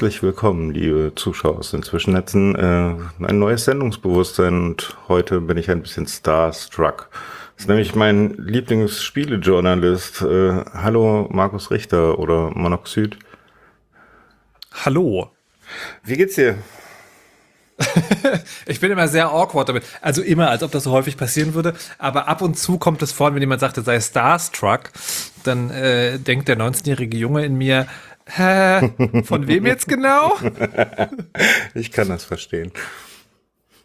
Herzlich willkommen, liebe Zuschauer aus den Zwischennetzen. Äh, ein neues Sendungsbewusstsein und heute bin ich ein bisschen starstruck. Das ist nämlich mein Lieblingsspielejournalist. Äh, hallo Markus Richter oder Monoxid. Hallo. Wie geht's dir? ich bin immer sehr awkward damit. Also immer, als ob das so häufig passieren würde. Aber ab und zu kommt es vor, wenn jemand sagt, er sei Starstruck, dann äh, denkt der 19-jährige Junge in mir, Hä? Von wem jetzt genau? ich kann das verstehen.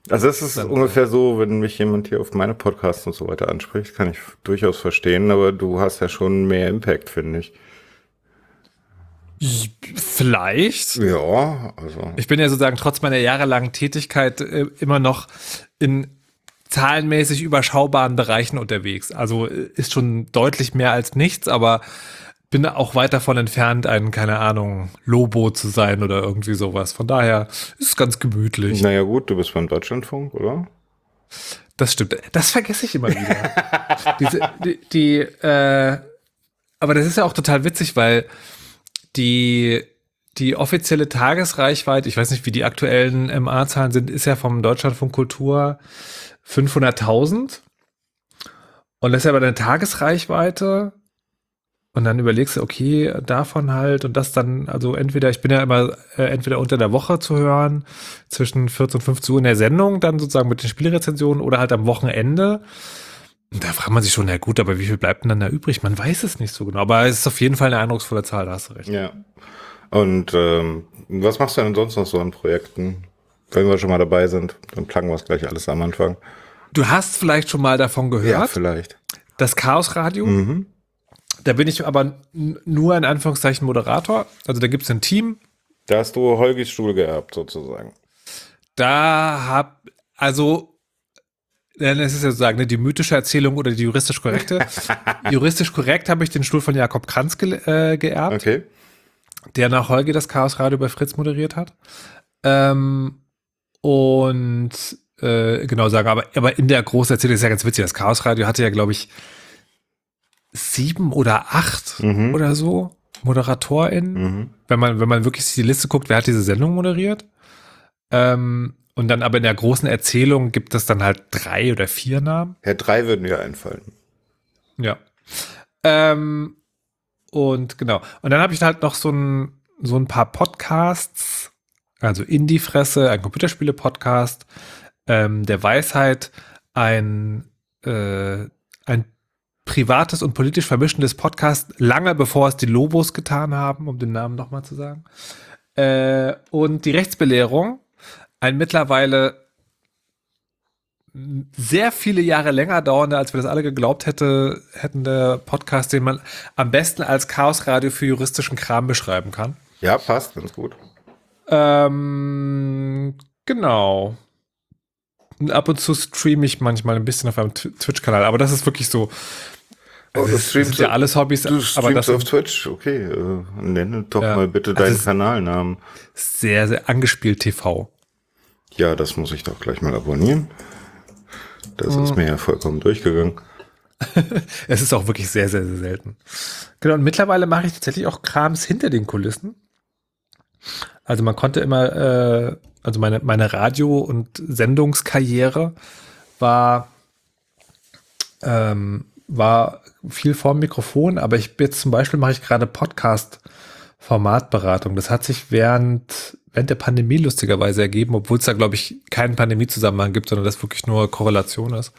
Also es ist ungefähr so, wenn mich jemand hier auf meine Podcasts und so weiter anspricht, kann ich durchaus verstehen, aber du hast ja schon mehr Impact, finde ich. Vielleicht. Ja, also. Ich bin ja sozusagen trotz meiner jahrelangen Tätigkeit äh, immer noch in zahlenmäßig überschaubaren Bereichen unterwegs. Also äh, ist schon deutlich mehr als nichts, aber bin auch weit davon entfernt, ein, keine Ahnung, Lobo zu sein oder irgendwie sowas. Von daher ist es ganz gemütlich. Naja, gut, du bist beim Deutschlandfunk, oder? Das stimmt. Das vergesse ich immer wieder. Diese, die, die äh, aber das ist ja auch total witzig, weil die, die offizielle Tagesreichweite, ich weiß nicht, wie die aktuellen MA-Zahlen sind, ist ja vom Deutschlandfunk Kultur 500.000. Und das ist ja aber eine Tagesreichweite und dann überlegst du, okay, davon halt und das dann, also entweder, ich bin ja immer äh, entweder unter der Woche zu hören, zwischen 14 und 15 Uhr in der Sendung, dann sozusagen mit den Spielrezensionen oder halt am Wochenende. Und da fragt man sich schon, na gut, aber wie viel bleibt denn dann da übrig? Man weiß es nicht so genau, aber es ist auf jeden Fall eine eindrucksvolle Zahl, da hast du recht. Ja. Und ähm, was machst du denn sonst noch so an Projekten? Wenn wir schon mal dabei sind, dann plagen wir es gleich alles am Anfang. Du hast vielleicht schon mal davon gehört. Ja, vielleicht. Das Chaos Radio. Mhm. Da bin ich aber nur in Anführungszeichen Moderator. Also da gibt es ein Team. Da hast du Holgis Stuhl geerbt, sozusagen. Da hab, also, es ist ja sozusagen ne, die mythische Erzählung oder die juristisch korrekte. juristisch korrekt habe ich den Stuhl von Jakob Kranz ge äh, geerbt. Okay. Der nach Holgi das Chaos Radio bei Fritz moderiert hat. Ähm, und äh, genau sagen, aber, aber in der großen Erzählung ist ja ganz witzig. Das Chaos Radio hatte ja, glaube ich, sieben oder acht mhm. oder so ModeratorInnen. Mhm. Wenn man, wenn man wirklich die Liste guckt, wer hat diese Sendung moderiert. Ähm, und dann aber in der großen Erzählung gibt es dann halt drei oder vier Namen. Ja, drei würden mir einfallen. Ja. Ähm, und genau. Und dann habe ich halt noch so ein, so ein paar Podcasts, also Indie-Fresse, ein Computerspiele-Podcast, ähm, der Weisheit, ein, äh, ein privates und politisch vermischendes Podcast, lange bevor es die Lobos getan haben, um den Namen nochmal zu sagen. Äh, und die Rechtsbelehrung, ein mittlerweile sehr viele Jahre länger dauernder, als wir das alle geglaubt hätte, hätten der Podcast, den man am besten als Chaosradio für juristischen Kram beschreiben kann. Ja, passt, ganz gut. Ähm, genau. Und ab und zu streame ich manchmal ein bisschen auf einem Twitch-Kanal, aber das ist wirklich so Oh, das, das sind ja alles Hobbys. Du aber das auf Twitch, okay. Äh, nenne doch ja. mal bitte deinen also Kanalnamen. Sehr, sehr angespielt TV. Ja, das muss ich doch gleich mal abonnieren. Das hm. ist mir ja vollkommen durchgegangen. es ist auch wirklich sehr, sehr, sehr selten. Genau, und mittlerweile mache ich tatsächlich auch Krams hinter den Kulissen. Also man konnte immer, äh, also meine, meine Radio- und Sendungskarriere war ähm, war viel vorm Mikrofon, aber ich jetzt zum Beispiel mache ich gerade Podcast-Formatberatung. Das hat sich während, während der Pandemie lustigerweise ergeben, obwohl es da, glaube ich, keinen Pandemiezusammenhang gibt, sondern das wirklich nur Korrelation ist.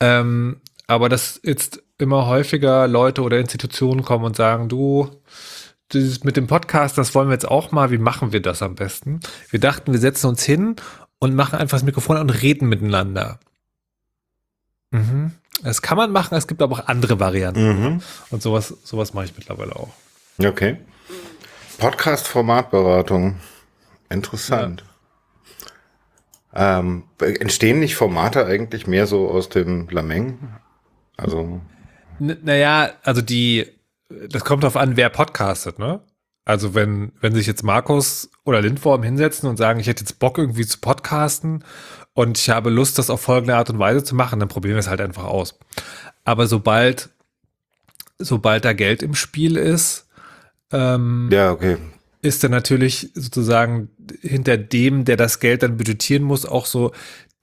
Ähm, aber dass jetzt immer häufiger Leute oder Institutionen kommen und sagen, du, dieses mit dem Podcast, das wollen wir jetzt auch mal, wie machen wir das am besten? Wir dachten, wir setzen uns hin und machen einfach das Mikrofon und reden miteinander. Mhm. Das kann man machen, es gibt aber auch andere Varianten. Mhm. Und sowas, sowas mache ich mittlerweile auch. Okay. Podcast-Formatberatung. Interessant. Ja. Ähm, entstehen nicht Formate eigentlich mehr so aus dem Lameng? Also. N naja, also die, das kommt darauf an, wer podcastet, ne? Also wenn, wenn sich jetzt Markus oder Lindworm hinsetzen und sagen, ich hätte jetzt Bock irgendwie zu podcasten und ich habe Lust, das auf folgende Art und Weise zu machen, dann probieren wir es halt einfach aus. Aber sobald, sobald da Geld im Spiel ist, ähm, ja, okay. ist dann natürlich sozusagen hinter dem, der das Geld dann budgetieren muss, auch so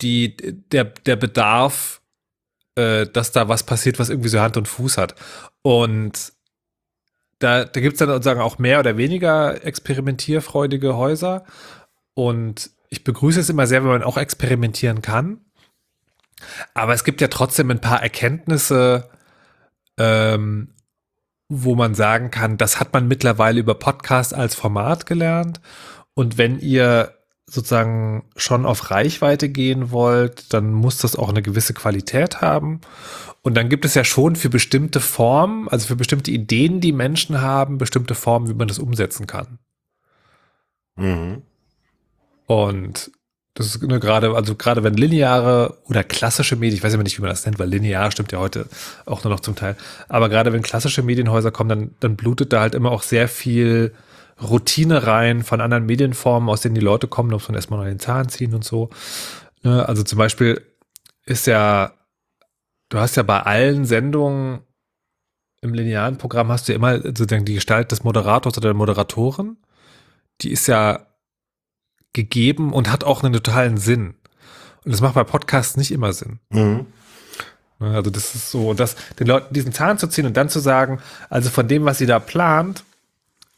die, der, der Bedarf, äh, dass da was passiert, was irgendwie so Hand und Fuß hat. Und da, da gibt es dann sozusagen auch mehr oder weniger experimentierfreudige Häuser. Und ich begrüße es immer sehr, wenn man auch experimentieren kann. Aber es gibt ja trotzdem ein paar Erkenntnisse, ähm, wo man sagen kann, das hat man mittlerweile über Podcast als Format gelernt. Und wenn ihr sozusagen schon auf Reichweite gehen wollt, dann muss das auch eine gewisse Qualität haben. Und dann gibt es ja schon für bestimmte Formen, also für bestimmte Ideen, die Menschen haben, bestimmte Formen, wie man das umsetzen kann. Mhm. Und das ist nur gerade, also gerade wenn lineare oder klassische Medien, ich weiß immer nicht, wie man das nennt, weil linear stimmt ja heute auch nur noch zum Teil. Aber gerade wenn klassische Medienhäuser kommen, dann, dann blutet da halt immer auch sehr viel Routine rein von anderen Medienformen, aus denen die Leute kommen, ob man erstmal noch den Zahn ziehen und so. Ne? Also zum Beispiel ist ja, du hast ja bei allen Sendungen im linearen Programm hast du ja immer sozusagen die Gestalt des Moderators oder der Moderatorin. Die ist ja gegeben und hat auch einen totalen Sinn. Und das macht bei Podcasts nicht immer Sinn. Mhm. Ne, also das ist so, dass den Leuten diesen Zahn zu ziehen und dann zu sagen, also von dem, was sie da plant,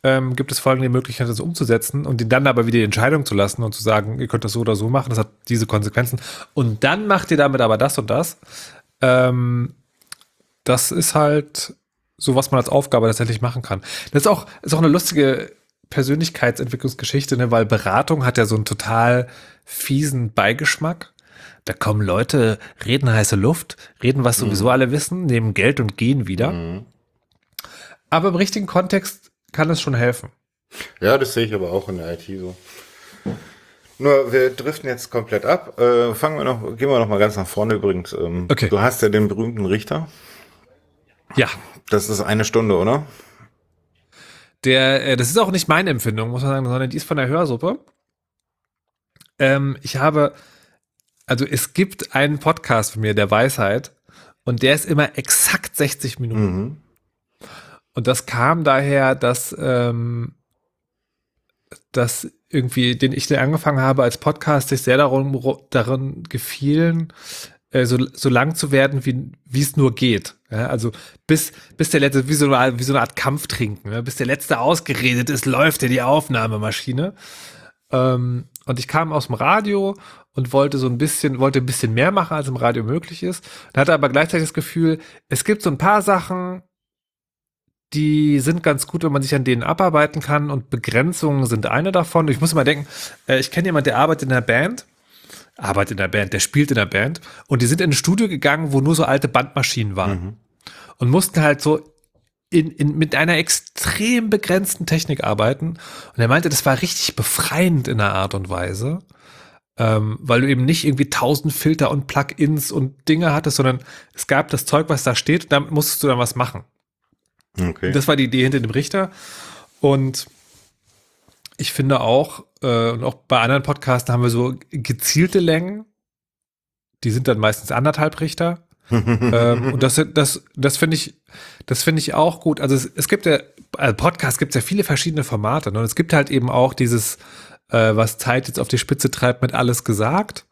ähm, gibt es folgende Möglichkeit, das umzusetzen und ihnen dann aber wieder die Entscheidung zu lassen und zu sagen, ihr könnt das so oder so machen, das hat diese Konsequenzen. Und dann macht ihr damit aber das und das. Ähm, das ist halt so, was man als Aufgabe tatsächlich machen kann. Das ist auch, ist auch eine lustige Persönlichkeitsentwicklungsgeschichte, ne? weil Beratung hat ja so einen total fiesen Beigeschmack. Da kommen Leute, reden heiße Luft, reden, was sowieso mhm. alle wissen, nehmen Geld und gehen wieder. Mhm. Aber im richtigen Kontext kann es schon helfen. Ja, das sehe ich aber auch in der IT so. Nur, wir driften jetzt komplett ab. Äh, fangen wir noch, gehen wir noch mal ganz nach vorne übrigens. Ähm, okay. Du hast ja den berühmten Richter. Ja. Das ist eine Stunde, oder? Der, äh, das ist auch nicht meine Empfindung, muss man sagen, sondern die ist von der Hörsuppe. Ähm, ich habe, also es gibt einen Podcast von mir, der Weisheit, und der ist immer exakt 60 Minuten. Mhm. Und das kam daher, dass, ähm, dass irgendwie, den ich den angefangen habe als Podcast, sich sehr darum, darin gefielen, äh, so, so lang zu werden, wie es nur geht. Ja, also bis, bis der letzte, wie so eine, wie so eine Art Kampftrinken, bis der letzte ausgeredet ist, läuft ja die Aufnahmemaschine. Ähm, und ich kam aus dem Radio und wollte so ein bisschen, wollte ein bisschen mehr machen, als im Radio möglich ist. Und hatte aber gleichzeitig das Gefühl, es gibt so ein paar Sachen, die sind ganz gut, wenn man sich an denen abarbeiten kann und Begrenzungen sind eine davon. Ich muss immer denken, äh, ich kenne jemanden, der arbeitet in einer Band arbeitet in der Band, der spielt in der Band und die sind in ein Studio gegangen, wo nur so alte Bandmaschinen waren mhm. und mussten halt so in, in, mit einer extrem begrenzten Technik arbeiten. Und er meinte, das war richtig befreiend in einer Art und Weise, ähm, weil du eben nicht irgendwie tausend Filter und Plugins und Dinge hattest, sondern es gab das Zeug, was da steht, und damit musstest du dann was machen. Okay. Das war die Idee hinter dem Richter. Und ich finde auch, äh, und auch bei anderen Podcasten haben wir so gezielte Längen. Die sind dann meistens anderthalb Richter. ähm, und das, das, das finde ich, das finde ich auch gut. Also es, es gibt ja, also Podcast gibt es ja viele verschiedene Formate. Ne? Und es gibt halt eben auch dieses, äh, was Zeit jetzt auf die Spitze treibt, mit alles gesagt.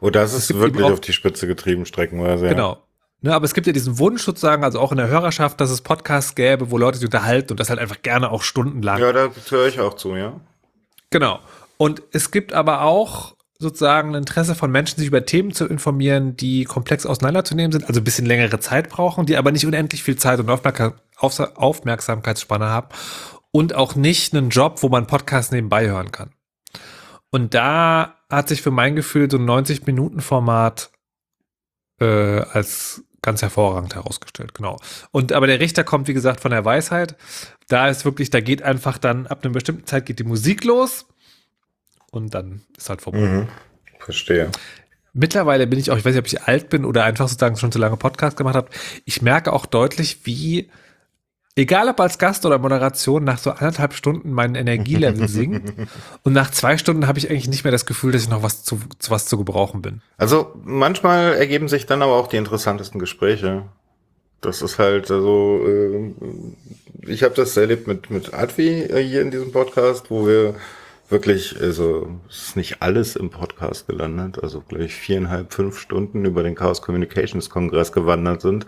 Oh, das ist wirklich auf die Spitze getrieben, streckenweise. Ja. Ne, aber es gibt ja diesen Wunsch sozusagen, also auch in der Hörerschaft, dass es Podcasts gäbe, wo Leute sich unterhalten und das halt einfach gerne auch stundenlang. Ja, da höre ich auch zu, ja. Genau. Und es gibt aber auch sozusagen ein Interesse von Menschen, sich über Themen zu informieren, die komplex auseinanderzunehmen sind, also ein bisschen längere Zeit brauchen, die aber nicht unendlich viel Zeit und Aufmerksamkeitsspanne haben und auch nicht einen Job, wo man Podcast nebenbei hören kann. Und da hat sich für mein Gefühl so ein 90-Minuten-Format äh, als ganz hervorragend herausgestellt, genau. Und aber der Richter kommt, wie gesagt, von der Weisheit. Da ist wirklich, da geht einfach dann, ab einer bestimmten Zeit geht die Musik los und dann ist halt vorbei. Mhm. Verstehe. Mittlerweile bin ich auch, ich weiß nicht, ob ich alt bin oder einfach sozusagen schon zu lange Podcast gemacht habe. Ich merke auch deutlich, wie egal ob als Gast oder Moderation, nach so anderthalb Stunden mein Energielevel sinkt. Und nach zwei Stunden habe ich eigentlich nicht mehr das Gefühl, dass ich noch was zu, zu was zu gebrauchen bin. Also manchmal ergeben sich dann aber auch die interessantesten Gespräche. Das ist halt also, äh, ich habe das erlebt mit, mit Advi äh, hier in diesem Podcast, wo wir wirklich, also es ist nicht alles im Podcast gelandet, also gleich viereinhalb, fünf Stunden über den Chaos Communications Kongress gewandert sind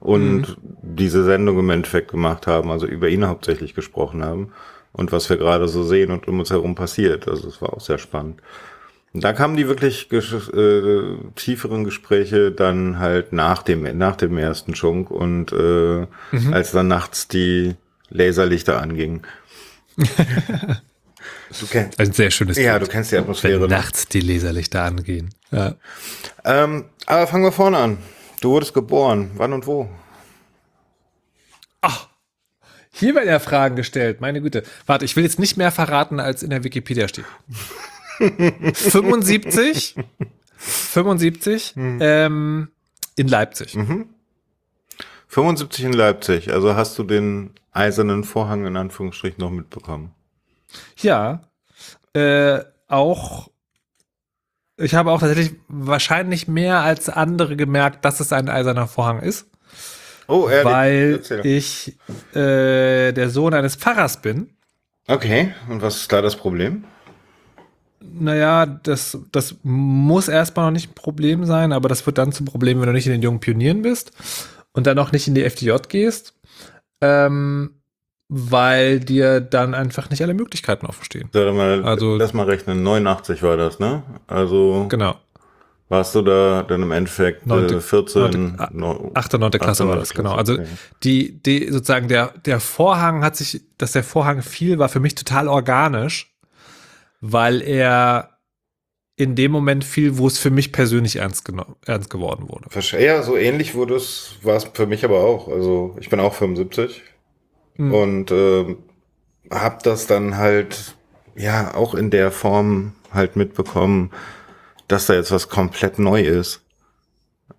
und mhm. diese Sendung im Endeffekt gemacht haben, also über ihn hauptsächlich gesprochen haben und was wir gerade so sehen und um uns herum passiert. Also es war auch sehr spannend. Und da kamen die wirklich äh, tieferen Gespräche dann halt nach dem nach dem ersten Schunk und äh, mhm. als dann nachts die Laserlichter angingen. Du kennst ein sehr schönes Ja, Bild. du kennst die Atmosphäre. Wenn nachts die Laserlichter angehen. Ja. Ähm, aber fangen wir vorne an. Du wurdest geboren. Wann und wo? Ach, hier werden ja Fragen gestellt. Meine Güte. Warte, ich will jetzt nicht mehr verraten, als in der Wikipedia steht. 75. 75. Hm. Ähm, in Leipzig. Mhm. 75 in Leipzig. Also hast du den eisernen Vorhang in Anführungsstrichen noch mitbekommen? Ja, äh, auch. Ich habe auch tatsächlich wahrscheinlich mehr als andere gemerkt, dass es ein eiserner Vorhang ist. Oh, ehrlich? Weil Erzähl. ich äh, der Sohn eines Pfarrers bin. Okay, und was ist da das Problem? Naja, das, das muss erstmal noch nicht ein Problem sein, aber das wird dann zum Problem, wenn du nicht in den jungen Pionieren bist und dann auch nicht in die FDJ gehst. Ähm, weil dir dann einfach nicht alle Möglichkeiten aufstehen. Sag mal, also, lass mal rechnen, 89 war das, ne? Also. Genau. Warst du da dann im Endeffekt 9, 14, 9, 8. 9. Klasse 8, war das, genau. Also die, die sozusagen der, der Vorhang hat sich, dass der Vorhang fiel, war für mich total organisch, weil er in dem Moment fiel, wo es für mich persönlich ernst, ernst geworden wurde. Ja, so ähnlich wurde es, war es für mich aber auch. Also ich bin auch 75, Mhm. Und äh, habe das dann halt ja auch in der Form halt mitbekommen, dass da jetzt was komplett neu ist.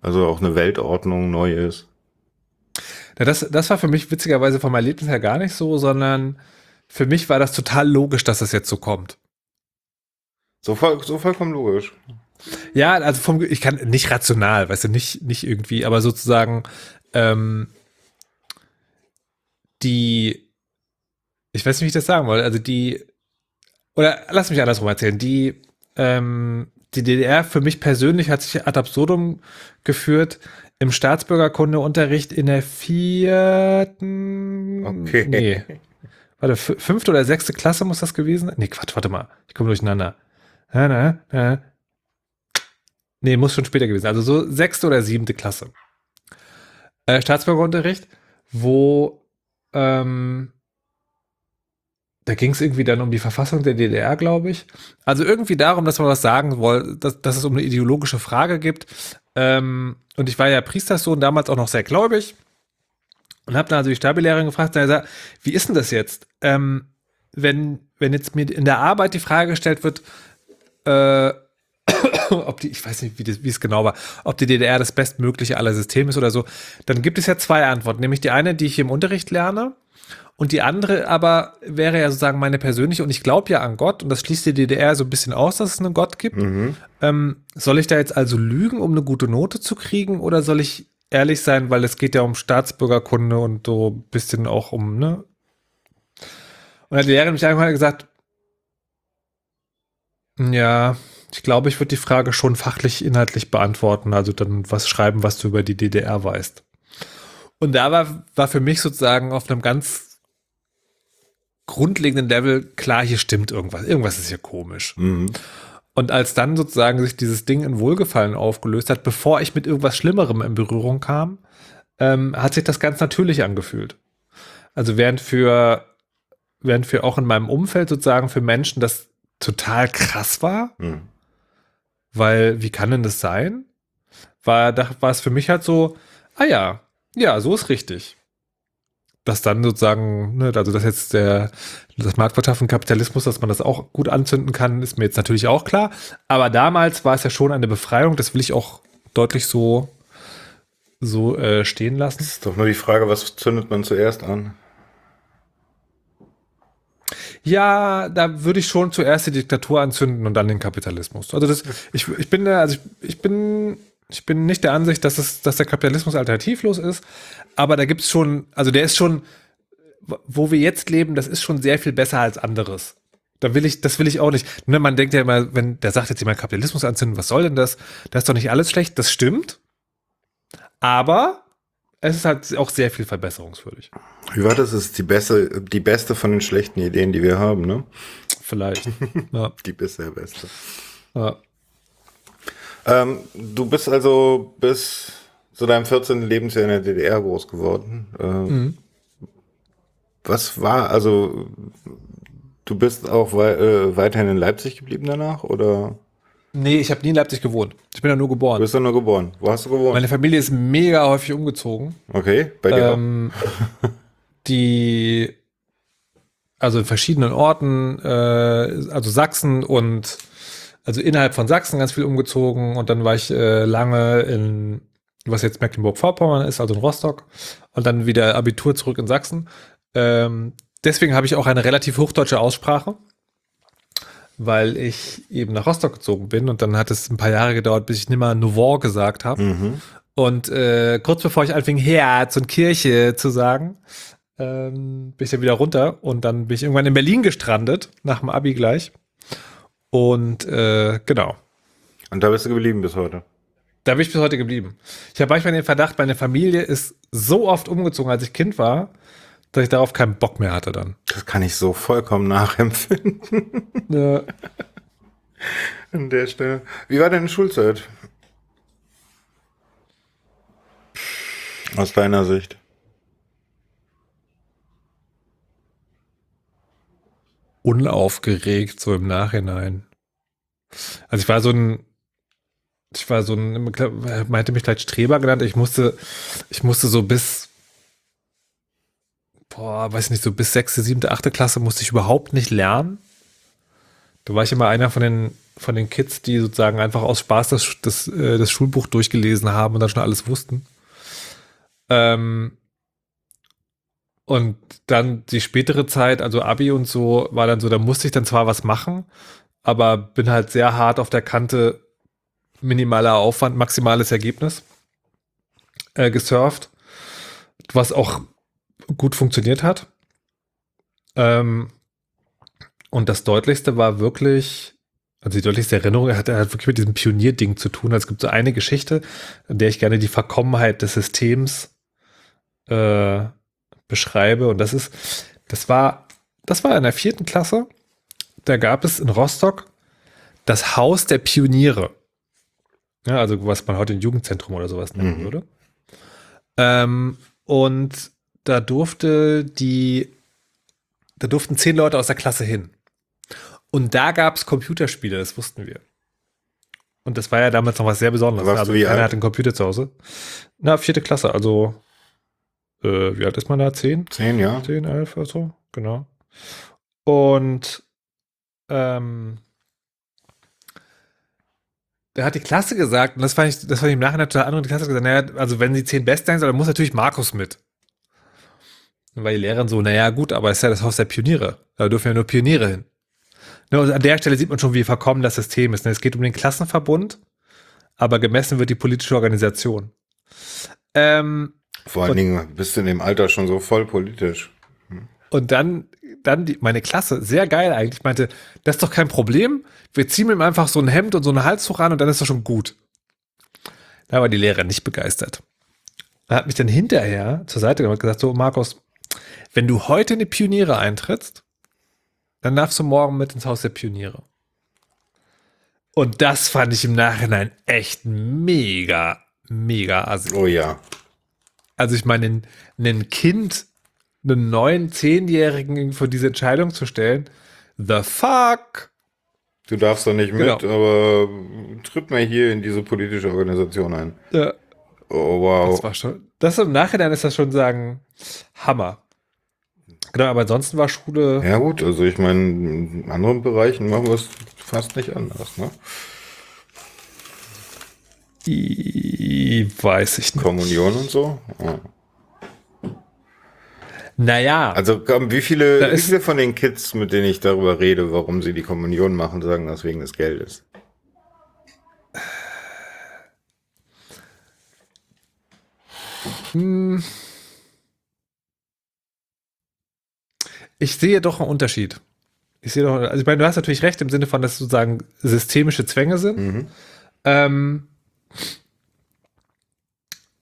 Also auch eine Weltordnung neu ist. Ja, das, das war für mich witzigerweise vom Erlebnis her gar nicht so, sondern für mich war das total logisch, dass das jetzt so kommt. So, voll, so vollkommen logisch. Ja, also vom, ich kann nicht rational, weißt du, nicht, nicht irgendwie, aber sozusagen, ähm, die, ich weiß nicht, wie ich das sagen wollte, also die, oder lass mich andersrum erzählen, die, ähm, die DDR für mich persönlich hat sich ad absurdum geführt im Staatsbürgerkundeunterricht in der vierten, okay. nee, warte, fünfte oder sechste Klasse muss das gewesen sein? Nee, Quatsch, warte mal, ich komme durcheinander. Na, na, na. Nee, muss schon später gewesen sein, also so sechste oder siebte Klasse. Äh, Staatsbürgerunterricht, wo ähm, da ging es irgendwie dann um die Verfassung der DDR, glaube ich. Also irgendwie darum, dass man was sagen wollte, dass, dass es um eine ideologische Frage gibt. Ähm, und ich war ja Priesterssohn, damals auch noch sehr gläubig. Und habe dann also die Stabilehrerin gefragt, na, wie ist denn das jetzt? Ähm, wenn, wenn jetzt mir in der Arbeit die Frage gestellt wird, äh, ob die, ich weiß nicht, wie, das, wie es genau war, ob die DDR das bestmögliche aller Systeme ist oder so, dann gibt es ja zwei Antworten. Nämlich die eine, die ich im Unterricht lerne, und die andere aber wäre ja sozusagen meine persönliche, und ich glaube ja an Gott, und das schließt die DDR so ein bisschen aus, dass es einen Gott gibt. Mhm. Ähm, soll ich da jetzt also lügen, um eine gute Note zu kriegen, oder soll ich ehrlich sein, weil es geht ja um Staatsbürgerkunde und so ein bisschen auch um, ne? Und hat die Lehrerin mich irgendwann gesagt, ja, ich glaube, ich würde die Frage schon fachlich inhaltlich beantworten, also dann was schreiben, was du über die DDR weißt. Und da war, war für mich sozusagen auf einem ganz grundlegenden Level klar, hier stimmt irgendwas. Irgendwas ist hier komisch. Mhm. Und als dann sozusagen sich dieses Ding in Wohlgefallen aufgelöst hat, bevor ich mit irgendwas Schlimmerem in Berührung kam, ähm, hat sich das ganz natürlich angefühlt. Also während für, während für auch in meinem Umfeld sozusagen für Menschen das total krass war, mhm. Weil, wie kann denn das sein? War, da war es für mich halt so, ah ja, ja, so ist richtig. Dass dann sozusagen, ne, also dass jetzt der, das Marktwirtschaft und Kapitalismus, dass man das auch gut anzünden kann, ist mir jetzt natürlich auch klar. Aber damals war es ja schon eine Befreiung, das will ich auch deutlich so, so äh, stehen lassen. Das ist doch nur die Frage, was zündet man zuerst an? Ja, da würde ich schon zuerst die Diktatur anzünden und dann den Kapitalismus. Also das, ich, ich bin da, also ich, ich bin, ich bin nicht der Ansicht, dass es, dass der Kapitalismus alternativlos ist, aber da gibt es schon, also der ist schon, wo wir jetzt leben, das ist schon sehr viel besser als anderes. Da will ich, das will ich auch nicht. Ne, man denkt ja immer, wenn der sagt jetzt jemand Kapitalismus anzünden, was soll denn das? Das ist doch nicht alles schlecht. Das stimmt. Aber es ist halt auch sehr viel verbesserungswürdig. Wie war das? Ist die beste, die beste von den schlechten Ideen, die wir haben, ne? Vielleicht. ja. Die bisher beste. Ja. Ähm, du bist also bis zu deinem 14. Lebensjahr in der DDR groß geworden. Ähm, Was war, also du bist auch wei äh, weiterhin in Leipzig geblieben danach oder Nee, ich habe nie in Leipzig gewohnt. Ich bin da nur du geboren. bist da nur geboren? Wo hast du gewohnt? Meine Familie ist mega häufig umgezogen. Okay, bei dir. Ähm, die, also in verschiedenen Orten, äh, also Sachsen und, also innerhalb von Sachsen ganz viel umgezogen und dann war ich äh, lange in, was jetzt Mecklenburg-Vorpommern ist, also in Rostock und dann wieder Abitur zurück in Sachsen. Ähm, deswegen habe ich auch eine relativ hochdeutsche Aussprache, weil ich eben nach Rostock gezogen bin und dann hat es ein paar Jahre gedauert, bis ich nimmer Nouveau gesagt habe. Mhm. Und äh, kurz bevor ich anfing, Herz und Kirche zu sagen, ähm, bin ich dann wieder runter und dann bin ich irgendwann in Berlin gestrandet, nach dem Abi gleich. Und äh, genau, Und da bist du geblieben bis heute. da bin ich bis heute geblieben. Ich habe manchmal den Verdacht, meine Familie ist so oft umgezogen, als ich Kind war, dass ich darauf keinen Bock mehr hatte dann. Das kann ich so vollkommen nachempfinden Ja. an der Stelle. Wie war deine Schulzeit? Aus deiner Sicht. unaufgeregt, so im Nachhinein. Also ich war so ein, ich war so ein, er meinte mich gleich Streber genannt. Ich musste, ich musste so bis, boah, weiß nicht, so bis sechste, siebte, achte Klasse musste ich überhaupt nicht lernen. Da war ich immer einer von den, von den Kids, die sozusagen einfach aus Spaß das, das, äh, das Schulbuch durchgelesen haben und dann schon alles wussten. Ähm, und dann die spätere Zeit, also Abi und so, war dann so, da musste ich dann zwar was machen, aber bin halt sehr hart auf der Kante minimaler Aufwand, maximales Ergebnis äh, gesurft, was auch gut funktioniert hat. Ähm, und das Deutlichste war wirklich, also die deutlichste Erinnerung hat, hat wirklich mit diesem Pionierding zu tun. Also es gibt so eine Geschichte, in der ich gerne die Verkommenheit des Systems äh, beschreibe. Und das ist, das war, das war in der vierten Klasse. Da gab es in Rostock das Haus der Pioniere. Ja, also was man heute ein Jugendzentrum oder sowas nennen Mhm. würde. Ähm, und da durfte die, da durften zehn Leute aus der Klasse hin. Und da gab es Computerspiele, das wussten wir. Und das war ja damals noch was sehr Besonderes. Warst also alt? hat einen Computer zu Hause. Na, vierte Klasse, also äh, wie alt ist man da? Zehn? Zehn, ja. 10, 11 oder so, genau. Und ähm, da hat die Klasse gesagt, und das fand ich, das fand ich im Nachhinein total andere, die Klasse hat gesagt, naja, also wenn sie 10 Best sein soll, dann muss natürlich Markus mit. Dann war die Lehrerin so, naja, gut, aber es ist ja das Haus der Pioniere. Da dürfen ja nur Pioniere hin. Ne, und an der Stelle sieht man schon, wie verkommen das System ist. Ne? Es geht um den Klassenverbund, aber gemessen wird die politische Organisation. Ähm, Vor allen Und- Dingen bist du in dem Alter schon so voll politisch. Und dann, dann die, meine Klasse, sehr geil eigentlich, meinte, das ist doch kein Problem. Wir ziehen ihm einfach so ein Hemd und so eine Halstuch an und dann ist er schon gut. Da war die Lehrerin nicht begeistert. Er hat mich dann hinterher zur Seite genommen und gesagt, so Markus, wenn du heute in die Pioniere eintrittst, dann darfst du morgen mit ins Haus der Pioniere. Und das fand ich im Nachhinein echt mega, mega assi. Oh ja. Also ich meine, ein, Kind, einen neuen Zehnjährigen vor diese Entscheidung zu stellen, the fuck? Du darfst doch nicht mit, Genau. aber tritt mal hier in diese politische Organisation ein. Ja, Oh wow. das war schon, das im Nachhinein ist das schon sagen, Hammer. Genau, aber ansonsten war Schule, Ja gut, also ich meine, in anderen Bereichen machen wir es fast nicht anders, ne? i- weiß ich nicht. Kommunion und so. Ja. Naja, Also komm, wie viele, wie viele von den Kids, mit denen ich darüber rede, warum sie die Kommunion machen, sagen das wegen des Geldes? Ich sehe doch einen Unterschied. Ich sehe doch, also ich meine, du hast natürlich recht im Sinne von, dass sozusagen systemische Zwänge sind. Mhm. Ähm,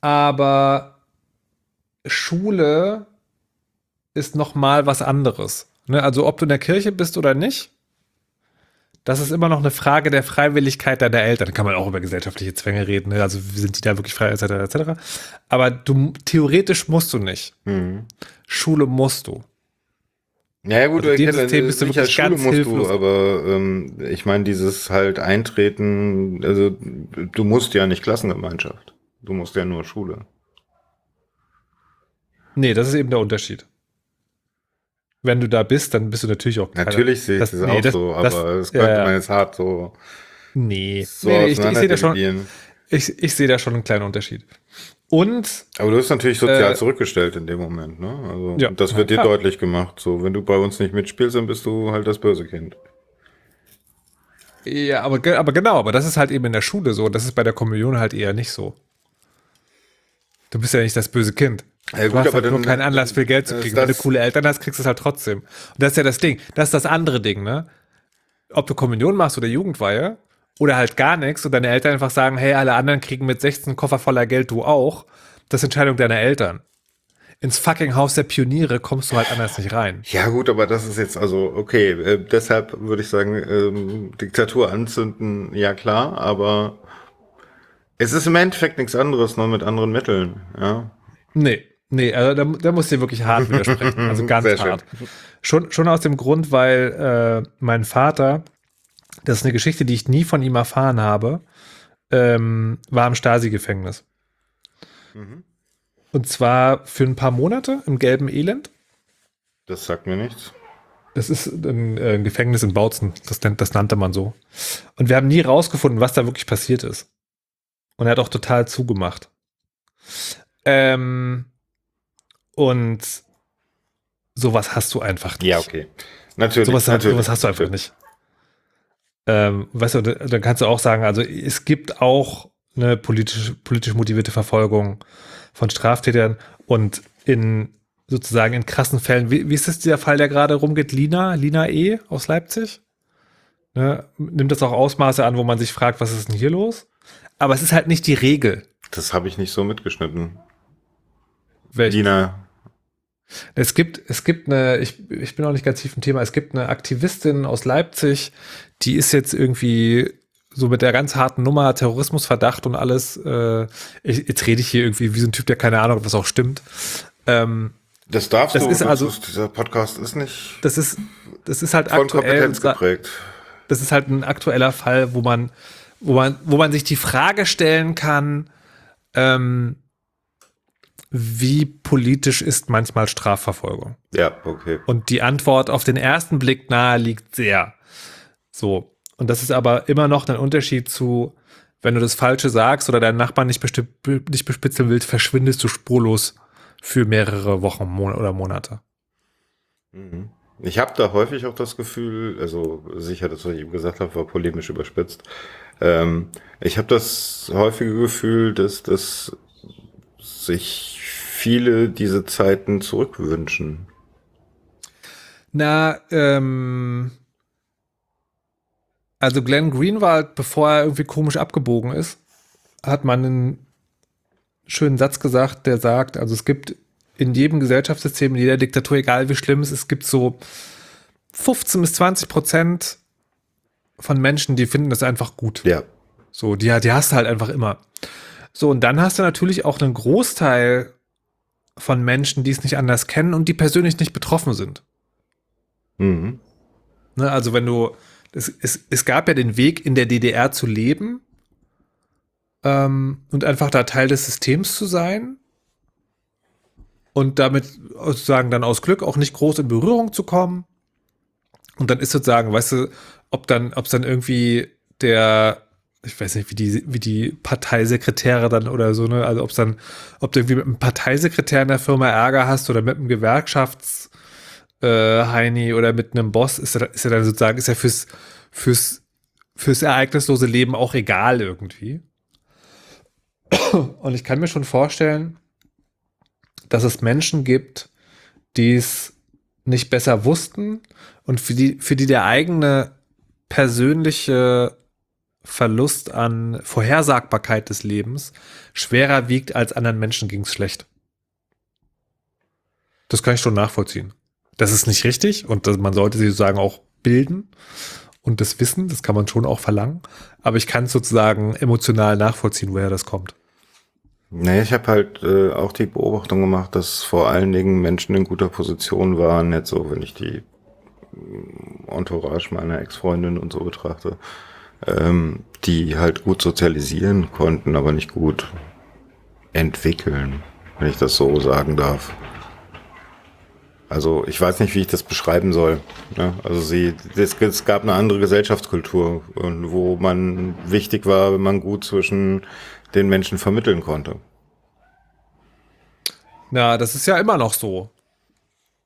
aber Schule ist noch mal was anderes. Ne? Also ob du in der Kirche bist oder nicht, das ist immer noch eine Frage der Freiwilligkeit deiner Eltern. Da kann man auch über gesellschaftliche Zwänge reden. Ne? Also sind die da wirklich frei, etc., etc. Aber du, theoretisch musst du nicht. Mhm. Schule musst du. Ja, ja gut, Also dem kenne- System bist du nicht als wirklich Schule ganz musst hilflos. du, aber ähm, ich meine, dieses halt Eintreten, also du musst ja nicht Klassengemeinschaft. Du musst ja nur Schule. Nee, das ist eben der Unterschied. Wenn du da bist, dann bist du natürlich auch. keine- Natürlich sehe ich das- das, nee, auch das- so, aber das- das, ja, könnte ja. man jetzt hart so, Nee, so nee, nee ich, ich sehe da schon, ich, ich sehe da schon einen kleinen Unterschied. Und Aber du bist natürlich sozial Äh, zurückgestellt in dem Moment, ne? Also Ja, das wird dir klar. deutlich gemacht. So, wenn du bei uns nicht mitspielst, dann bist du halt das böse Kind. Ja, aber, aber genau, aber das ist halt eben in der Schule so. Das ist bei der Kommunion halt eher nicht so. Du bist ja nicht das böse Kind. Ja, du gut, hast aber halt nur keinen Anlass, viel Geld zu kriegen. Wenn du coole Eltern hast, kriegst du es halt trotzdem. Und das ist ja das Ding. Das ist das andere Ding, ne? Ob du Kommunion machst oder Jugendweihe oder halt gar nichts und deine Eltern einfach sagen, hey, alle anderen kriegen mit 16 Koffer voller Geld, du auch. Das ist Entscheidung deiner Eltern. Ins fucking Haus der Pioniere kommst du halt anders nicht rein. Ja gut, aber das ist jetzt also okay. Äh, deshalb würde ich sagen, ähm, Diktatur anzünden, ja klar, aber es ist im Endeffekt nichts anderes, nur mit anderen Mitteln. Ja. Nee, nee, also da, da muss ich wirklich hart widersprechen. Also ganz hart. Schon, schon aus dem Grund, weil äh, mein Vater, das ist eine Geschichte, die ich nie von ihm erfahren habe, ähm, war im Stasi-Gefängnis. Mhm. Und zwar für ein paar Monate im gelben Elend. Das sagt mir nichts. Das ist ein, äh, ein Gefängnis in Bautzen, das, das nannte man so. Und wir haben nie rausgefunden, was da wirklich passiert ist. Und er hat auch total zugemacht. Ähm, und sowas hast du einfach nicht. Ja, okay. Natürlich. Sowas, natürlich. sowas hast du einfach nicht. Ähm, weißt du, da- dann kannst du auch sagen, also es gibt auch eine politisch, politisch motivierte Verfolgung von Straftätern und in sozusagen in krassen Fällen, wie, wie ist das der Fall, der gerade rumgeht? Lina, Lina E. aus Leipzig? Ne, nimmt das auch Ausmaße an, wo man sich fragt, was ist denn hier los? Aber es ist halt nicht die Regel. Das habe ich nicht so mitgeschnitten. Welche- Dina. Es gibt, es gibt eine, ich, ich bin auch nicht ganz tief im Thema, es gibt eine Aktivistin aus Leipzig, die ist jetzt irgendwie so mit der ganz harten Nummer, Terrorismusverdacht und alles. Äh, ich, jetzt rede ich hier irgendwie wie so ein Typ, der keine Ahnung, hat, was auch stimmt. Ähm, Das darfst Das du. ist also- dieser Podcast ist nicht das ist, das ist halt von aktuell. Kompetenz geprägt. Das ist halt ein aktueller Fall, wo man, wo man, wo man sich die Frage stellen kann, ähm, wie politisch ist manchmal Strafverfolgung? Ja, okay. Und die Antwort auf den ersten Blick nahe liegt sehr. So. Und das ist aber immer noch ein Unterschied zu, wenn du das Falsche sagst oder deinen Nachbarn nicht, nicht bespitzeln willst, verschwindest du spurlos für mehrere Wochen Mon oder Monate. Mhm. Ich habe da häufig auch das Gefühl, also sicher, das, was ich eben gesagt habe, war polemisch überspitzt. Ähm, ich habe das häufige Gefühl, dass, dass sich viele diese Zeiten zurückwünschen. Na, ähm, also Glenn Greenwald, bevor er irgendwie komisch abgebogen ist, hat man einen schönen Satz gesagt, der sagt, also es gibt in jedem Gesellschaftssystem, in jeder Diktatur, egal wie schlimm es ist, es gibt so 15 bis 20 Prozent von Menschen, die finden das einfach gut. Ja. So, die, die hast du halt einfach immer. So, und dann hast du natürlich auch einen Großteil von Menschen, die es nicht anders kennen und die persönlich nicht betroffen sind. Mhm. Ne, also wenn du, es, es, es gab ja den Weg, in der DDR zu leben ähm, und einfach da Teil des Systems zu sein und damit sozusagen dann aus Glück auch nicht groß in Berührung zu kommen. Und dann ist sozusagen, weißt du, ob dann, ob es dann irgendwie der, ich weiß nicht, wie die, wie die Parteisekretäre dann oder so, ne, also ob es dann, ob du irgendwie mit einem Parteisekretär in der Firma Ärger hast oder mit einem Gewerkschafts- äh, Heini oder mit einem Boss, ist er, ist er dann sozusagen, ist er fürs, fürs, fürs ereignislose Leben auch egal irgendwie. Und ich kann mir schon vorstellen, dass es Menschen gibt, die es nicht besser wussten und für die, für die der eigene persönliche Verlust an Vorhersagbarkeit des Lebens schwerer wiegt, als anderen Menschen ging es schlecht. Das kann ich schon nachvollziehen. Das ist nicht richtig und das, man sollte sie sozusagen auch bilden und das Wissen, das kann man schon auch verlangen. Aber ich kann sozusagen emotional nachvollziehen, woher das kommt. Nee, ich habe halt äh, auch die Beobachtung gemacht, dass vor allen Dingen Menschen in guter Position waren, jetzt so, wenn ich die mm, Entourage meiner Ex-Freundin und so betrachte, ähm, die halt gut sozialisieren konnten, aber nicht gut entwickeln, wenn ich das so sagen darf. Also ich weiß nicht, wie ich das beschreiben soll. Ja, also sie, es, es gab eine andere Gesellschaftskultur, wo man wichtig war, wenn man gut zwischen den Menschen vermitteln konnte. Na, das ist ja immer noch so,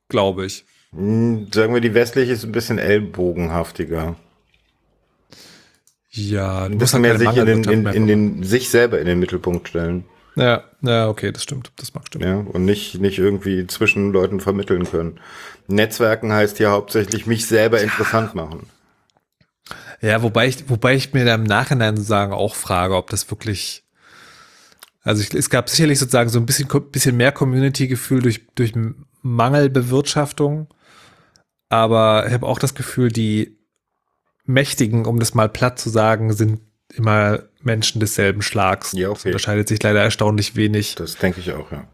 glaube ich. Hm, sagen wir, die westliche ist ein bisschen ellbogenhaftiger. Ja, ein bisschen mehr sich in den, in, in den, sich selber in den Mittelpunkt stellen. Ja, ja, okay, das stimmt. Das mag stimmen. Ja, und nicht, nicht irgendwie zwischen Leuten vermitteln können. Netzwerken heißt ja hauptsächlich mich selber ja. interessant machen. Ja, wobei ich, wobei ich mir da im Nachhinein sozusagen auch frage, ob das wirklich, also ich, es gab sicherlich sozusagen so ein bisschen, bisschen mehr Community-Gefühl durch, durch Mangelbewirtschaftung. Aber ich habe auch das Gefühl, die Mächtigen, um das mal platt zu sagen, sind immer Menschen desselben Schlags. Ja, okay. Das unterscheidet sich leider erstaunlich wenig. Das denke ich auch, ja.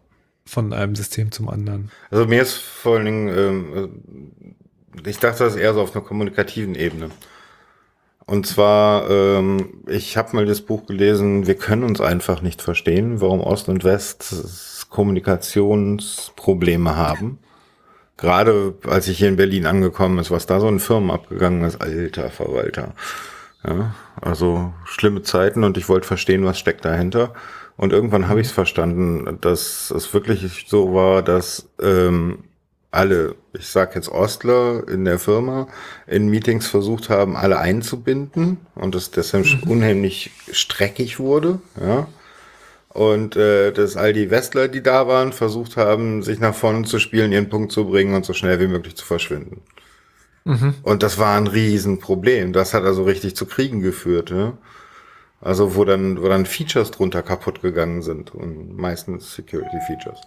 Von einem System zum anderen. Also mir ist vor allen Dingen, ähm, ich dachte das eher so auf einer kommunikativen Ebene. Und zwar, ähm, ich habe mal das Buch gelesen, wir können uns einfach nicht verstehen, warum Ost und West Kommunikationsprobleme haben. Gerade als ich hier in Berlin angekommen ist, was da so in Firmen abgegangen ist, alter Verwalter. Ja, also schlimme Zeiten und ich wollte verstehen, was steckt dahinter. Und irgendwann habe ich es verstanden, dass es wirklich so war, dass ähm, alle, ich sag jetzt Ostler in der Firma, in Meetings versucht haben, alle einzubinden und es deshalb mhm. unheimlich streckig wurde. Ja. Und äh, dass all die Westler, die da waren, versucht haben, sich nach vorne zu spielen, ihren Punkt zu bringen und so schnell wie möglich zu verschwinden. Mhm. Und das war ein Riesenproblem. Das hat also richtig zu Kriegen geführt. Ja? Also wo dann, wo dann Features drunter kaputt gegangen sind und meistens Security Features.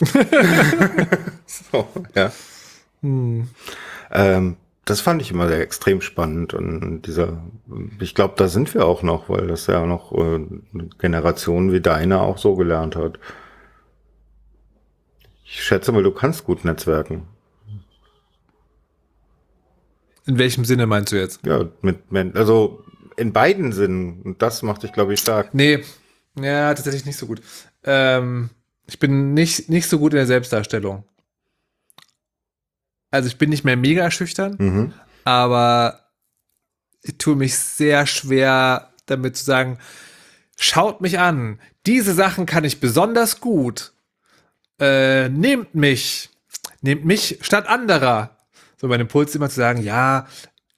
so, ja. Hm. Ähm, das fand ich immer sehr extrem spannend und dieser, ich glaube, da sind wir auch noch, weil das ja noch äh, eine Generation wie deine auch so gelernt hat. Ich schätze mal, du kannst gut netzwerken. In welchem Sinne meinst du jetzt? Ja, mit, also in beiden Sinnen. Und das macht dich, glaube ich, stark. Nee, ja, tatsächlich nicht so gut. Ähm, ich bin nicht, nicht so gut in der Selbstdarstellung. Also ich bin nicht mehr mega schüchtern, mhm. aber ich tue mich sehr schwer damit zu sagen, schaut mich an, diese Sachen kann ich besonders gut. Äh, nehmt mich, nehmt mich statt anderer so mein Impuls immer zu sagen, ja,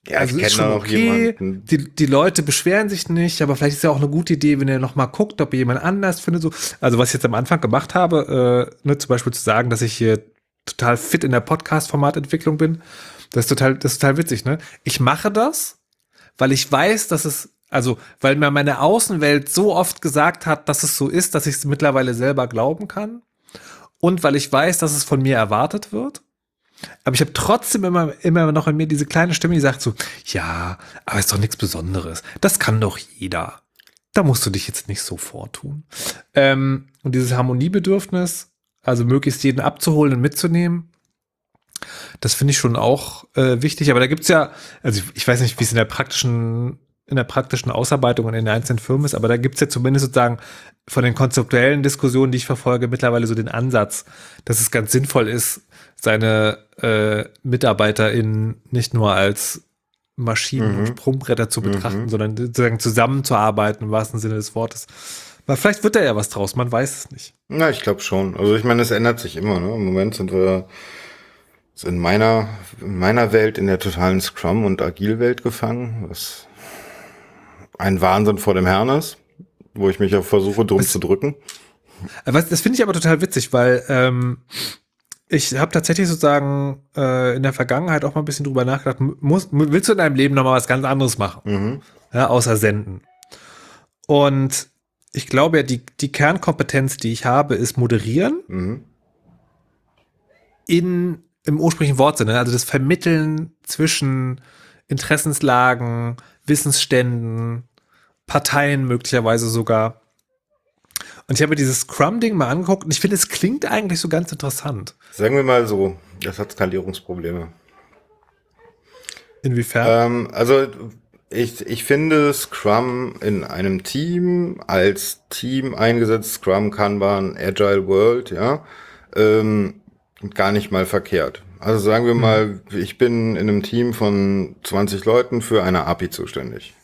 ja, also ist schon okay. Die, die Leute beschweren sich nicht, aber vielleicht ist ja auch eine gute Idee, wenn ihr noch mal guckt, ob ihr jemand anders findet. So. Also was ich jetzt am Anfang gemacht habe, äh, ne, zum Beispiel zu sagen, dass ich hier total fit in der Podcast-Formatentwicklung bin, das ist total, das ist total witzig. Ne? Ich mache das, weil ich weiß, dass es, also weil mir meine Außenwelt so oft gesagt hat, dass es so ist, dass ich es mittlerweile selber glauben kann und weil ich weiß, dass es von mir erwartet wird. Aber ich habe trotzdem immer, immer noch in mir diese kleine Stimme, die sagt so, ja, aber ist doch nichts Besonderes. Das kann doch jeder. Da musst du dich jetzt nicht so vortun. Ähm, und dieses Harmoniebedürfnis, also möglichst jeden abzuholen und mitzunehmen, das finde ich schon auch äh, wichtig. Aber da gibt's ja, also ich, weiß nicht, wie es in der praktischen in der praktischen Ausarbeitung und in den einzelnen Firmen ist, aber da gibt's ja zumindest sozusagen von den konzeptuellen Diskussionen, die ich verfolge, mittlerweile so den Ansatz, dass es ganz sinnvoll ist, seine äh, MitarbeiterInnen nicht nur als Maschinen mhm. und Sprungbretter zu betrachten, mhm. sondern sozusagen zusammenzuarbeiten im wahrsten Sinne des Wortes. Weil vielleicht wird da ja was draus, man weiß es nicht. Na, ich glaube schon. Also ich meine, es ändert sich immer. Ne? Im Moment sind wir in meiner, in meiner Welt in der totalen Scrum- und Agil-Welt gefangen, was ein Wahnsinn vor dem Herrn ist, wo ich mich auch versuche, drum was, zu drücken. Was, das finde ich aber total witzig, weil ähm, ich habe tatsächlich sozusagen äh, in der Vergangenheit auch mal ein bisschen drüber nachgedacht, muss, willst du in deinem Leben nochmal was ganz anderes machen? Mhm. Ja, außer senden. Und ich glaube ja, die, die Kernkompetenz, die ich habe, ist moderieren. Mhm. In, im ursprünglichen Wortsinne, also das Vermitteln zwischen Interessenslagen, Wissensständen, Parteien möglicherweise sogar. Und ich habe mir dieses Scrum-Ding mal angeguckt und ich finde, es klingt eigentlich so ganz interessant. Sagen wir mal so, das hat Skalierungsprobleme. Inwiefern? Ähm, also ich, ich finde Scrum in einem Team als Team eingesetzt, Scrum, Kanban, Agile World, ja, ähm, gar nicht mal verkehrt. Also sagen wir mhm. mal, ich bin in einem Team von 20 Leuten für eine API zuständig.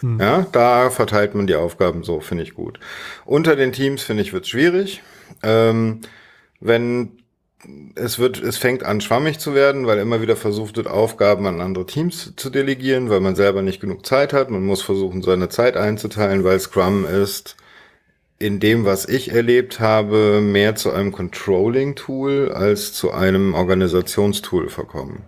Hm. Ja, da verteilt man die Aufgaben so, finde ich gut. Unter den Teams, finde ich, wird es schwierig. Ähm, wenn es wird, es fängt an schwammig zu werden, weil immer wieder versucht wird, Aufgaben an andere Teams zu delegieren, weil man selber nicht genug Zeit hat. Man muss versuchen, seine Zeit einzuteilen, weil Scrum ist in dem, was ich erlebt habe, mehr zu einem Controlling-Tool als zu einem Organisationstool verkommen.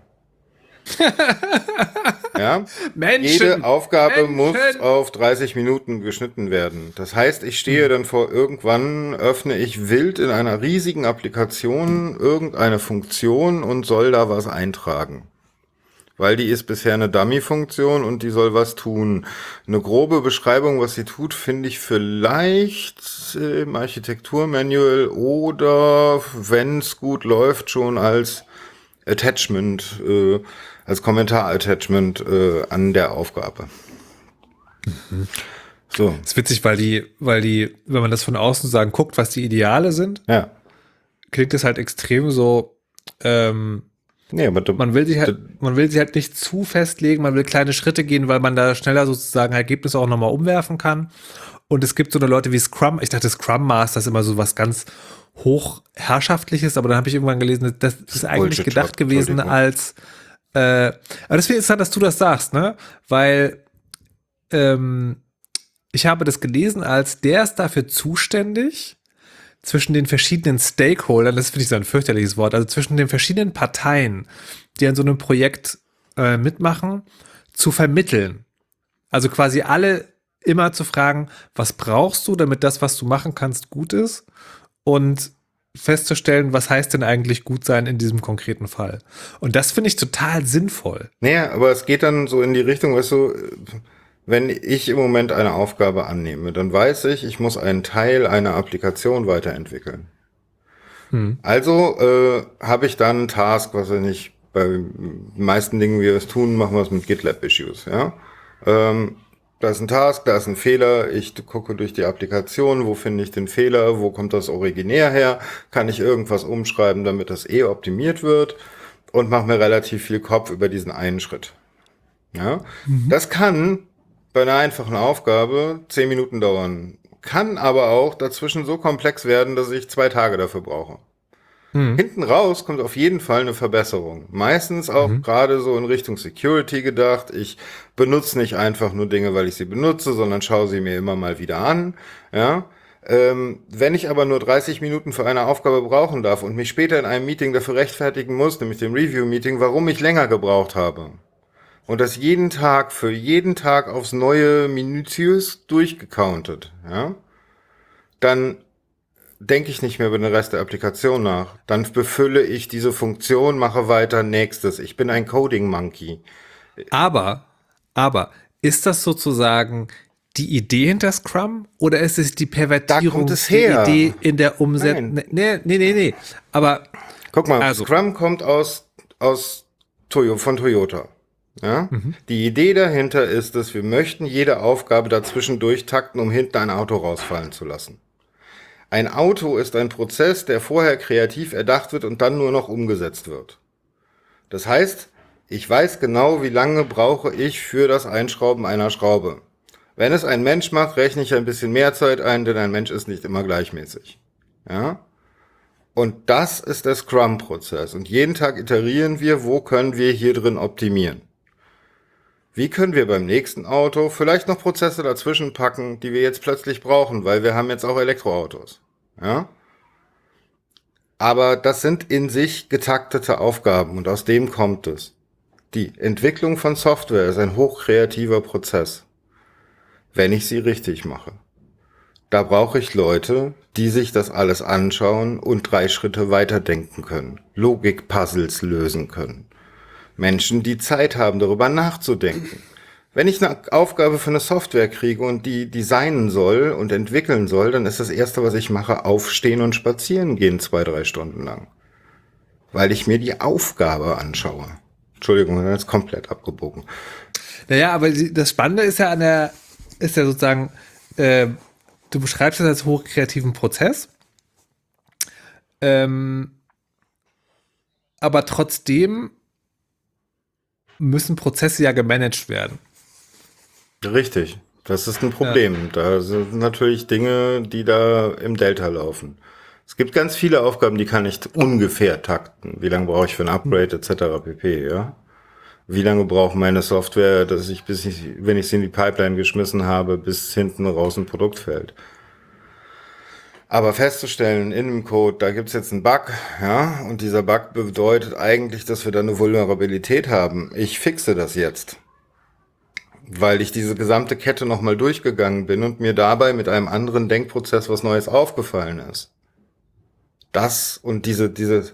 ja? Menschen, Jede Aufgabe Menschen. muss auf 30 Minuten geschnitten werden. Das heißt, ich stehe dann vor irgendwann, öffne ich wild in einer riesigen Applikation irgendeine Funktion und soll da was eintragen. Weil die ist bisher eine Dummy-Funktion und die soll was tun. Eine grobe Beschreibung, was sie tut, finde ich vielleicht im Architekturmanual oder, wenn es gut läuft, schon als Attachment äh, als Kommentar-Attachment äh, an der Aufgabe. Mhm. So. Das ist witzig, weil die, weil die, wenn man das von außen sagen guckt, was die Ideale sind, ja. klingt es halt extrem so, ähm, Nee, aber du, man will sich halt, man will sich halt nicht zu festlegen, man will kleine Schritte gehen, weil man da schneller sozusagen Ergebnisse auch nochmal umwerfen kann. Und es gibt so eine Leute wie Scrum, ich dachte Scrum Master ist immer so was ganz hochherrschaftliches, aber dann habe ich irgendwann gelesen, das ist eigentlich gedacht gewesen als äh, aber finde ich interessant, dass du das sagst, ne? Weil ähm, ich habe das gelesen als der ist dafür zuständig, zwischen den verschiedenen Stakeholdern, das finde ich so ein fürchterliches Wort, also zwischen den verschiedenen Parteien, die an so einem Projekt äh, mitmachen, zu vermitteln. Also quasi alle immer zu fragen, was brauchst du, damit das, was du machen kannst, gut ist? Und festzustellen, was heißt denn eigentlich gut sein in diesem konkreten Fall. Und das finde ich total sinnvoll. Naja, aber es geht dann so in die Richtung, weißt du, wenn ich im Moment eine Aufgabe annehme, dann weiß ich, ich muss einen Teil einer Applikation weiterentwickeln. Hm. Also äh, habe ich dann einen Task, was ich nicht bei den meisten Dingen, wie wir es tun, machen wir es mit GitLab-Issues. Ja? Ähm, da ist ein Task, da ist ein Fehler, ich gucke durch die Applikation, wo finde ich den Fehler, wo kommt das originär her, kann ich irgendwas umschreiben, damit das eh optimiert wird? Und mache mir relativ viel Kopf über diesen einen Schritt. Ja, mhm. das kann bei einer einfachen Aufgabe zehn Minuten dauern, kann aber auch dazwischen so komplex werden, dass ich zwei Tage dafür brauche. Mhm. Hinten raus kommt auf jeden Fall eine Verbesserung. Meistens auch mhm. gerade so in Richtung Security gedacht. Ich benutze nicht einfach nur Dinge, weil ich sie benutze, sondern schaue sie mir immer mal wieder an. Ja. Ähm, wenn ich aber nur 30 Minuten für eine Aufgabe brauchen darf und mich später in einem Meeting dafür rechtfertigen muss, nämlich dem Review-Meeting, warum ich länger gebraucht habe, und das jeden Tag für jeden Tag aufs Neue minutiös durchgecountet, ja, dann denke ich nicht mehr über den Rest der Applikation nach. Dann befülle ich diese Funktion, mache weiter nächstes. Ich bin ein Coding Monkey. Aber, aber, ist das sozusagen die Idee hinter Scrum oder ist es die Pervertierung der Idee in der Umsetzung? Nee, nee, nee, nee. Aber. Guck mal, also. Scrum kommt aus, aus Toyo, von Toyota. Ja? Mhm. Die Idee dahinter ist, dass wir möchten jede Aufgabe dazwischen durchtakten, um hinten ein Auto rausfallen zu lassen. Ein Auto ist ein Prozess, der vorher kreativ erdacht wird und dann nur noch umgesetzt wird. Das heißt, ich weiß genau, wie lange brauche ich für das Einschrauben einer Schraube. Wenn es ein Mensch macht, rechne ich ein bisschen mehr Zeit ein, denn ein Mensch ist nicht immer gleichmäßig. Ja? Und das ist der Scrum-Prozess. Und jeden Tag iterieren wir, wo können wir hier drin optimieren. Wie können wir beim nächsten Auto vielleicht noch Prozesse dazwischen packen, die wir jetzt plötzlich brauchen, weil wir haben jetzt auch Elektroautos. Ja? Aber das sind in sich getaktete Aufgaben und aus dem kommt es. Die Entwicklung von Software ist ein hochkreativer Prozess, wenn ich sie richtig mache. Da brauche ich Leute, die sich das alles anschauen und drei Schritte weiterdenken können, Logikpuzzles lösen können. Menschen, die Zeit haben, darüber nachzudenken. Wenn ich eine Aufgabe für eine Software kriege und die designen soll und entwickeln soll, dann ist das erste, was ich mache, aufstehen und spazieren gehen zwei, drei Stunden lang. Weil ich mir die Aufgabe anschaue. Entschuldigung, bin jetzt komplett abgebogen. Naja, aber das Spannende ist ja an der, ist ja sozusagen, äh, du beschreibst das als hochkreativen Prozess. Ähm, aber trotzdem müssen Prozesse ja gemanagt werden. Richtig, das ist ein Problem. Ja. Da sind natürlich Dinge, die da im Delta laufen. Es gibt ganz viele Aufgaben, die kann ich ungefähr takten. Wie lange brauche ich für ein Upgrade etc. pp. Ja? Wie lange braucht meine Software, dass ich bis ich, wenn ich sie in die Pipeline geschmissen habe, bis hinten raus ein Produkt fällt. Aber festzustellen in dem Code, da gibt's jetzt einen Bug, ja, und dieser Bug bedeutet eigentlich, dass wir da eine Vulnerabilität haben. Ich fixe das jetzt weil ich diese gesamte Kette nochmal durchgegangen bin und mir dabei mit einem anderen Denkprozess was Neues aufgefallen ist. Das und diese, diese,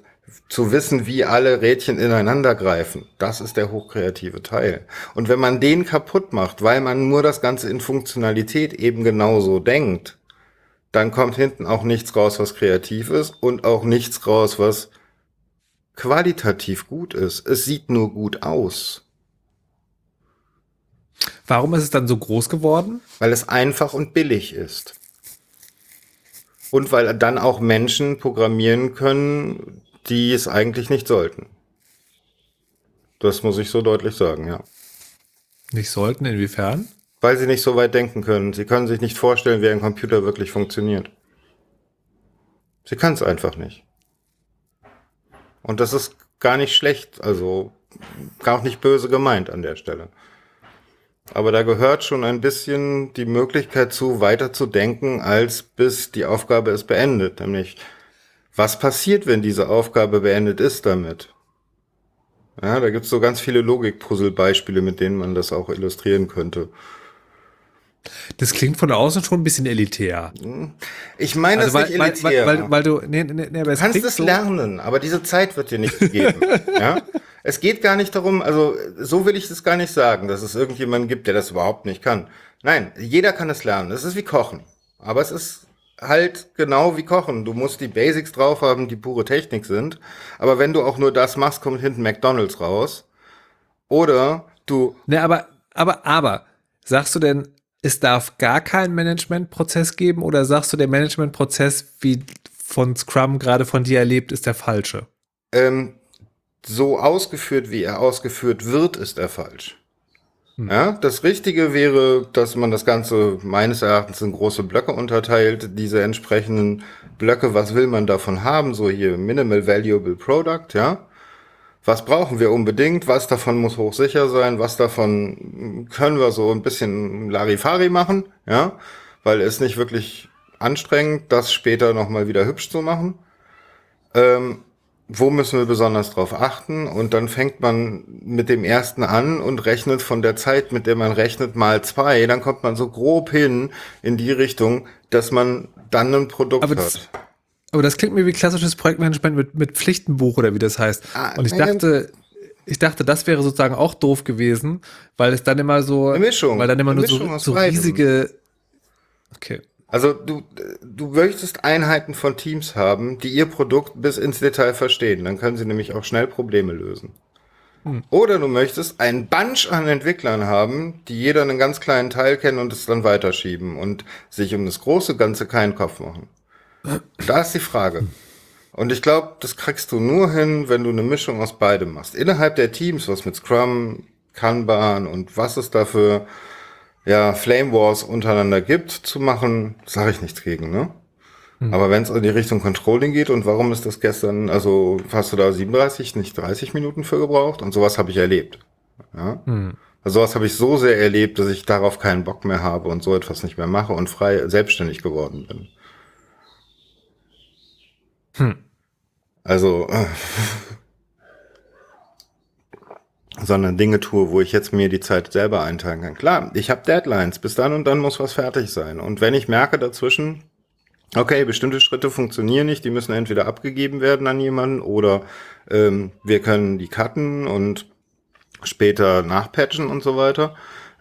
zu wissen, wie alle Rädchen ineinander greifen, das ist der hochkreative Teil. Und wenn man den kaputt macht, weil man nur das Ganze in Funktionalität eben genauso denkt, dann kommt hinten auch nichts raus, was kreativ ist und auch nichts raus, was qualitativ gut ist. Es sieht nur gut aus. Warum ist es dann so groß geworden? Weil es einfach und billig ist. Und weil dann auch Menschen programmieren können, die es eigentlich nicht sollten. Das muss ich so deutlich sagen, ja. Nicht sollten, inwiefern? Weil sie nicht so weit denken können. Sie können sich nicht vorstellen, wie ein Computer wirklich funktioniert. Sie können es einfach nicht. Und das ist gar nicht schlecht, also gar nicht böse gemeint an der Stelle. Aber da gehört schon ein bisschen die Möglichkeit zu, weiter zu denken, als bis die Aufgabe ist beendet. Nämlich, was passiert, wenn diese Aufgabe beendet ist damit? Ja, da gibt's so ganz viele Logik-Puzzle-Beispiele, mit denen man das auch illustrieren könnte. Das klingt von außen schon ein bisschen elitär. Ich meine also das weil, nicht elitär. Weil, weil, weil, du, nee, nee, nee, du kannst es so lernen, aber diese Zeit wird dir nicht gegeben. ja? Es geht gar nicht darum, also so will ich das gar nicht sagen, dass es irgendjemanden gibt, der das überhaupt nicht kann. Nein, jeder kann es lernen. Es ist wie Kochen. Aber es ist halt genau wie Kochen. Du musst die Basics drauf haben, die pure Technik sind. Aber wenn du auch nur das machst, kommt hinten McDonalds raus. Oder du. Ne, aber, aber, aber, sagst du denn, es darf gar keinen Managementprozess geben oder sagst du, der Managementprozess, wie von Scrum gerade von dir erlebt, ist der falsche? Ähm, so ausgeführt, wie er ausgeführt wird, ist er falsch. Hm. Ja, das Richtige wäre, dass man das Ganze meines Erachtens in große Blöcke unterteilt. Diese entsprechenden Blöcke, was will man davon haben? So hier Minimal Valuable Product, ja was brauchen wir unbedingt, was davon muss hochsicher sein, was davon können wir so ein bisschen Larifari machen, ja, weil es nicht wirklich anstrengend, das später nochmal wieder hübsch zu machen. Ähm, wo müssen wir besonders drauf achten? Und dann fängt man mit dem ersten an und rechnet von der Zeit, mit der man rechnet, mal zwei. Dann kommt man so grob hin in die Richtung, dass man dann ein Produkt Aber hat. Aber das klingt mir wie klassisches Projektmanagement mit, mit Pflichtenbuch oder wie das heißt. Ah, und ich dachte, ich dachte, das wäre sozusagen auch doof gewesen, weil es dann immer so, eine Mischung, weil dann immer nur so, so riesige, okay. Also du, du möchtest Einheiten von Teams haben, die ihr Produkt bis ins Detail verstehen. Dann können sie nämlich auch schnell Probleme lösen. Hm. Oder du möchtest einen Bunch an Entwicklern haben, die jeder einen ganz kleinen Teil kennen und es dann weiterschieben und sich um das große Ganze keinen Kopf machen. Da ist die Frage. Und ich glaube, das kriegst du nur hin, wenn du eine Mischung aus beidem machst. Innerhalb der Teams, was mit Scrum, Kanban und was es da für ja, Flame Wars untereinander gibt, zu machen, sage ich nichts gegen, ne? Hm. Aber wenn es in die Richtung Controlling geht und warum ist das gestern, also hast du da 37, nicht 30 Minuten für gebraucht und sowas habe ich erlebt. Ja? Hm. Also sowas habe ich so sehr erlebt, dass ich darauf keinen Bock mehr habe und so etwas nicht mehr mache und frei selbstständig geworden bin. Hm. Also, äh, sondern Dinge tue, wo ich jetzt mir die Zeit selber einteilen kann. Klar, ich habe Deadlines, bis dann und dann muss was fertig sein. Und wenn ich merke dazwischen, okay, bestimmte Schritte funktionieren nicht, die müssen entweder abgegeben werden an jemanden oder ähm, wir können die cutten und später nachpatchen und so weiter,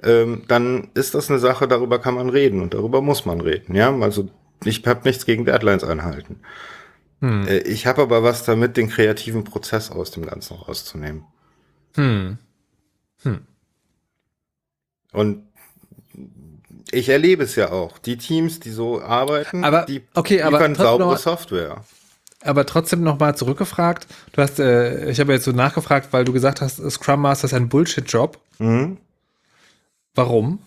ähm, dann ist das eine Sache, darüber kann man reden und darüber muss man reden. Ja, also ich habe nichts gegen Deadlines einhalten. Hm. Äh, ich habe aber was damit, den kreativen Prozess aus dem Ganzen rauszunehmen. Hm. Hm. Und ich erlebe es ja auch. Die Teams, die so arbeiten, aber, die okay, liefern saubere noch, Software. Aber trotzdem noch mal zurückgefragt. Du hast, äh, ich habe jetzt so nachgefragt, weil du gesagt hast, Scrum Master ist ein Bullshit-Job. Mhm. Warum?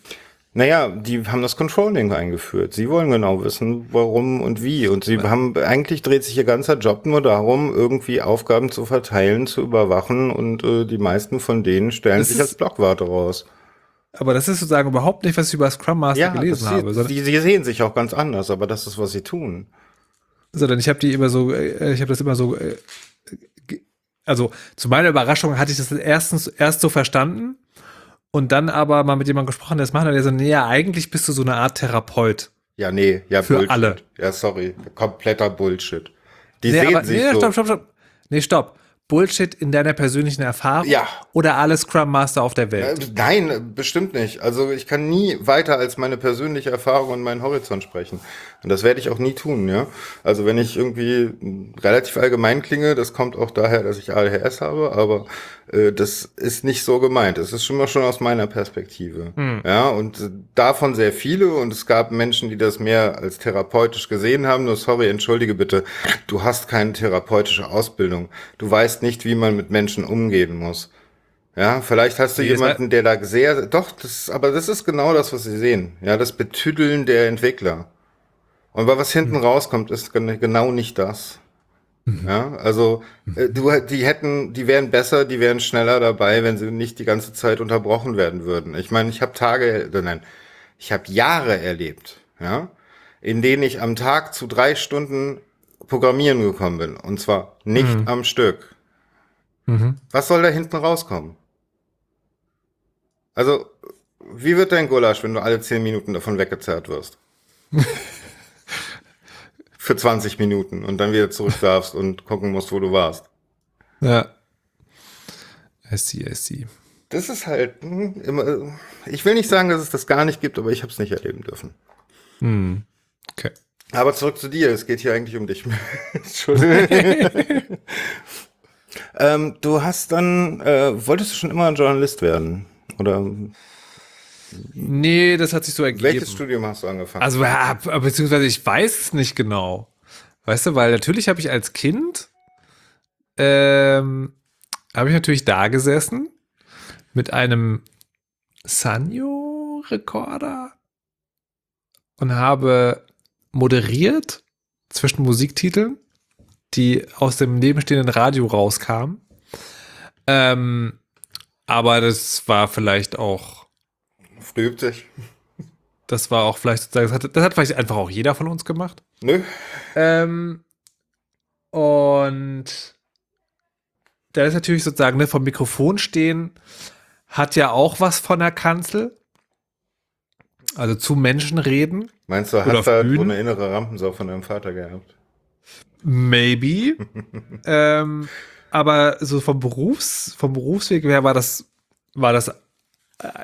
Naja, die haben das Controlling eingeführt. Sie wollen genau wissen, warum und wie. Und sie haben, eigentlich dreht sich ihr ganzer Job nur darum, irgendwie Aufgaben zu verteilen, zu überwachen und äh, die meisten von denen stellen das sich als Blockwarte raus. Aber das ist sozusagen überhaupt nicht, was ich über Scrum Master ja, gelesen habe. Sie, die, sie sehen sich auch ganz anders, aber das ist, was sie tun. Sondern ich habe die immer so, äh, ich habe das immer so, äh, also zu meiner Überraschung hatte ich das erstens erst so verstanden und dann aber mal mit jemandem gesprochen, der das macht, und der so, nee, ja, eigentlich bist du so eine Art Therapeut. Ja, nee, ja, für Bullshit. alle. Ja, sorry, kompletter Bullshit. Die nee, sehen aber, sich nee, so. stopp, stopp, stopp. Nee, stopp. Bullshit in deiner persönlichen Erfahrung? Ja. Oder alle Scrum Master auf der Welt? Äh, nein, bestimmt nicht. Also ich kann nie weiter als meine persönliche Erfahrung und meinen Horizont sprechen. Und das werde ich auch nie tun, ja. Also wenn ich irgendwie relativ allgemein klinge, das kommt auch daher, dass ich ADHS habe, aber das ist nicht so gemeint. Es ist schon mal schon aus meiner Perspektive. Hm. Ja, und davon sehr viele und es gab Menschen, die das mehr als therapeutisch gesehen haben. Nur sorry, entschuldige bitte, du hast keine therapeutische Ausbildung. Du weißt nicht, wie man mit Menschen umgehen muss. Ja, vielleicht hast du Wie jemanden, der da sehr, doch, das, aber das ist genau das, was sie sehen. Ja, das Betüdeln der Entwickler. Und was hinten hm. rauskommt, ist genau nicht das. Ja, also äh, du, die hätten, die wären besser, die wären schneller dabei, wenn sie nicht die ganze Zeit unterbrochen werden würden. Ich meine, ich habe Tage, äh, nein, ich habe Jahre erlebt, ja, in denen ich am Tag zu drei Stunden programmieren gekommen bin. Und zwar nicht mhm. am Stück. Mhm. Was soll da hinten rauskommen? Also, wie wird dein Gulasch, wenn du alle zehn Minuten davon weggezerrt wirst? für 20 Minuten und dann wieder zurück darfst und gucken musst, wo du warst. Ja. I see, I see. Das ist halt hm, immer. Ich will nicht sagen, dass es das gar nicht gibt, aber ich habe es nicht erleben dürfen. Hm. Okay. Aber zurück zu dir. Es geht hier eigentlich um dich. Entschuldigung. ähm, du hast dann, äh, wolltest du schon immer ein Journalist werden? Oder? Nee, das hat sich so ergeben. Welches Studium hast du angefangen? Also, ja, beziehungsweise ich weiß es nicht genau. Weißt du, weil natürlich habe ich als Kind, ähm, habe ich natürlich da gesessen mit einem Sanyo-Rekorder und habe moderiert zwischen Musiktiteln, die aus dem nebenstehenden Radio rauskamen. Ähm, aber das war vielleicht auch Früh sich. Das war auch vielleicht, das hat, das hat vielleicht einfach auch jeder von uns gemacht. Nö. Ähm, und da ist natürlich sozusagen, ne, vom Mikrofon stehen, hat ja auch was von der Kanzel. Also zu Menschen reden. Meinst du, hat da so eine innere Rampensau von deinem Vater gehabt? Maybe. ähm, aber so vom Berufs, vom Berufsweg her war das, war das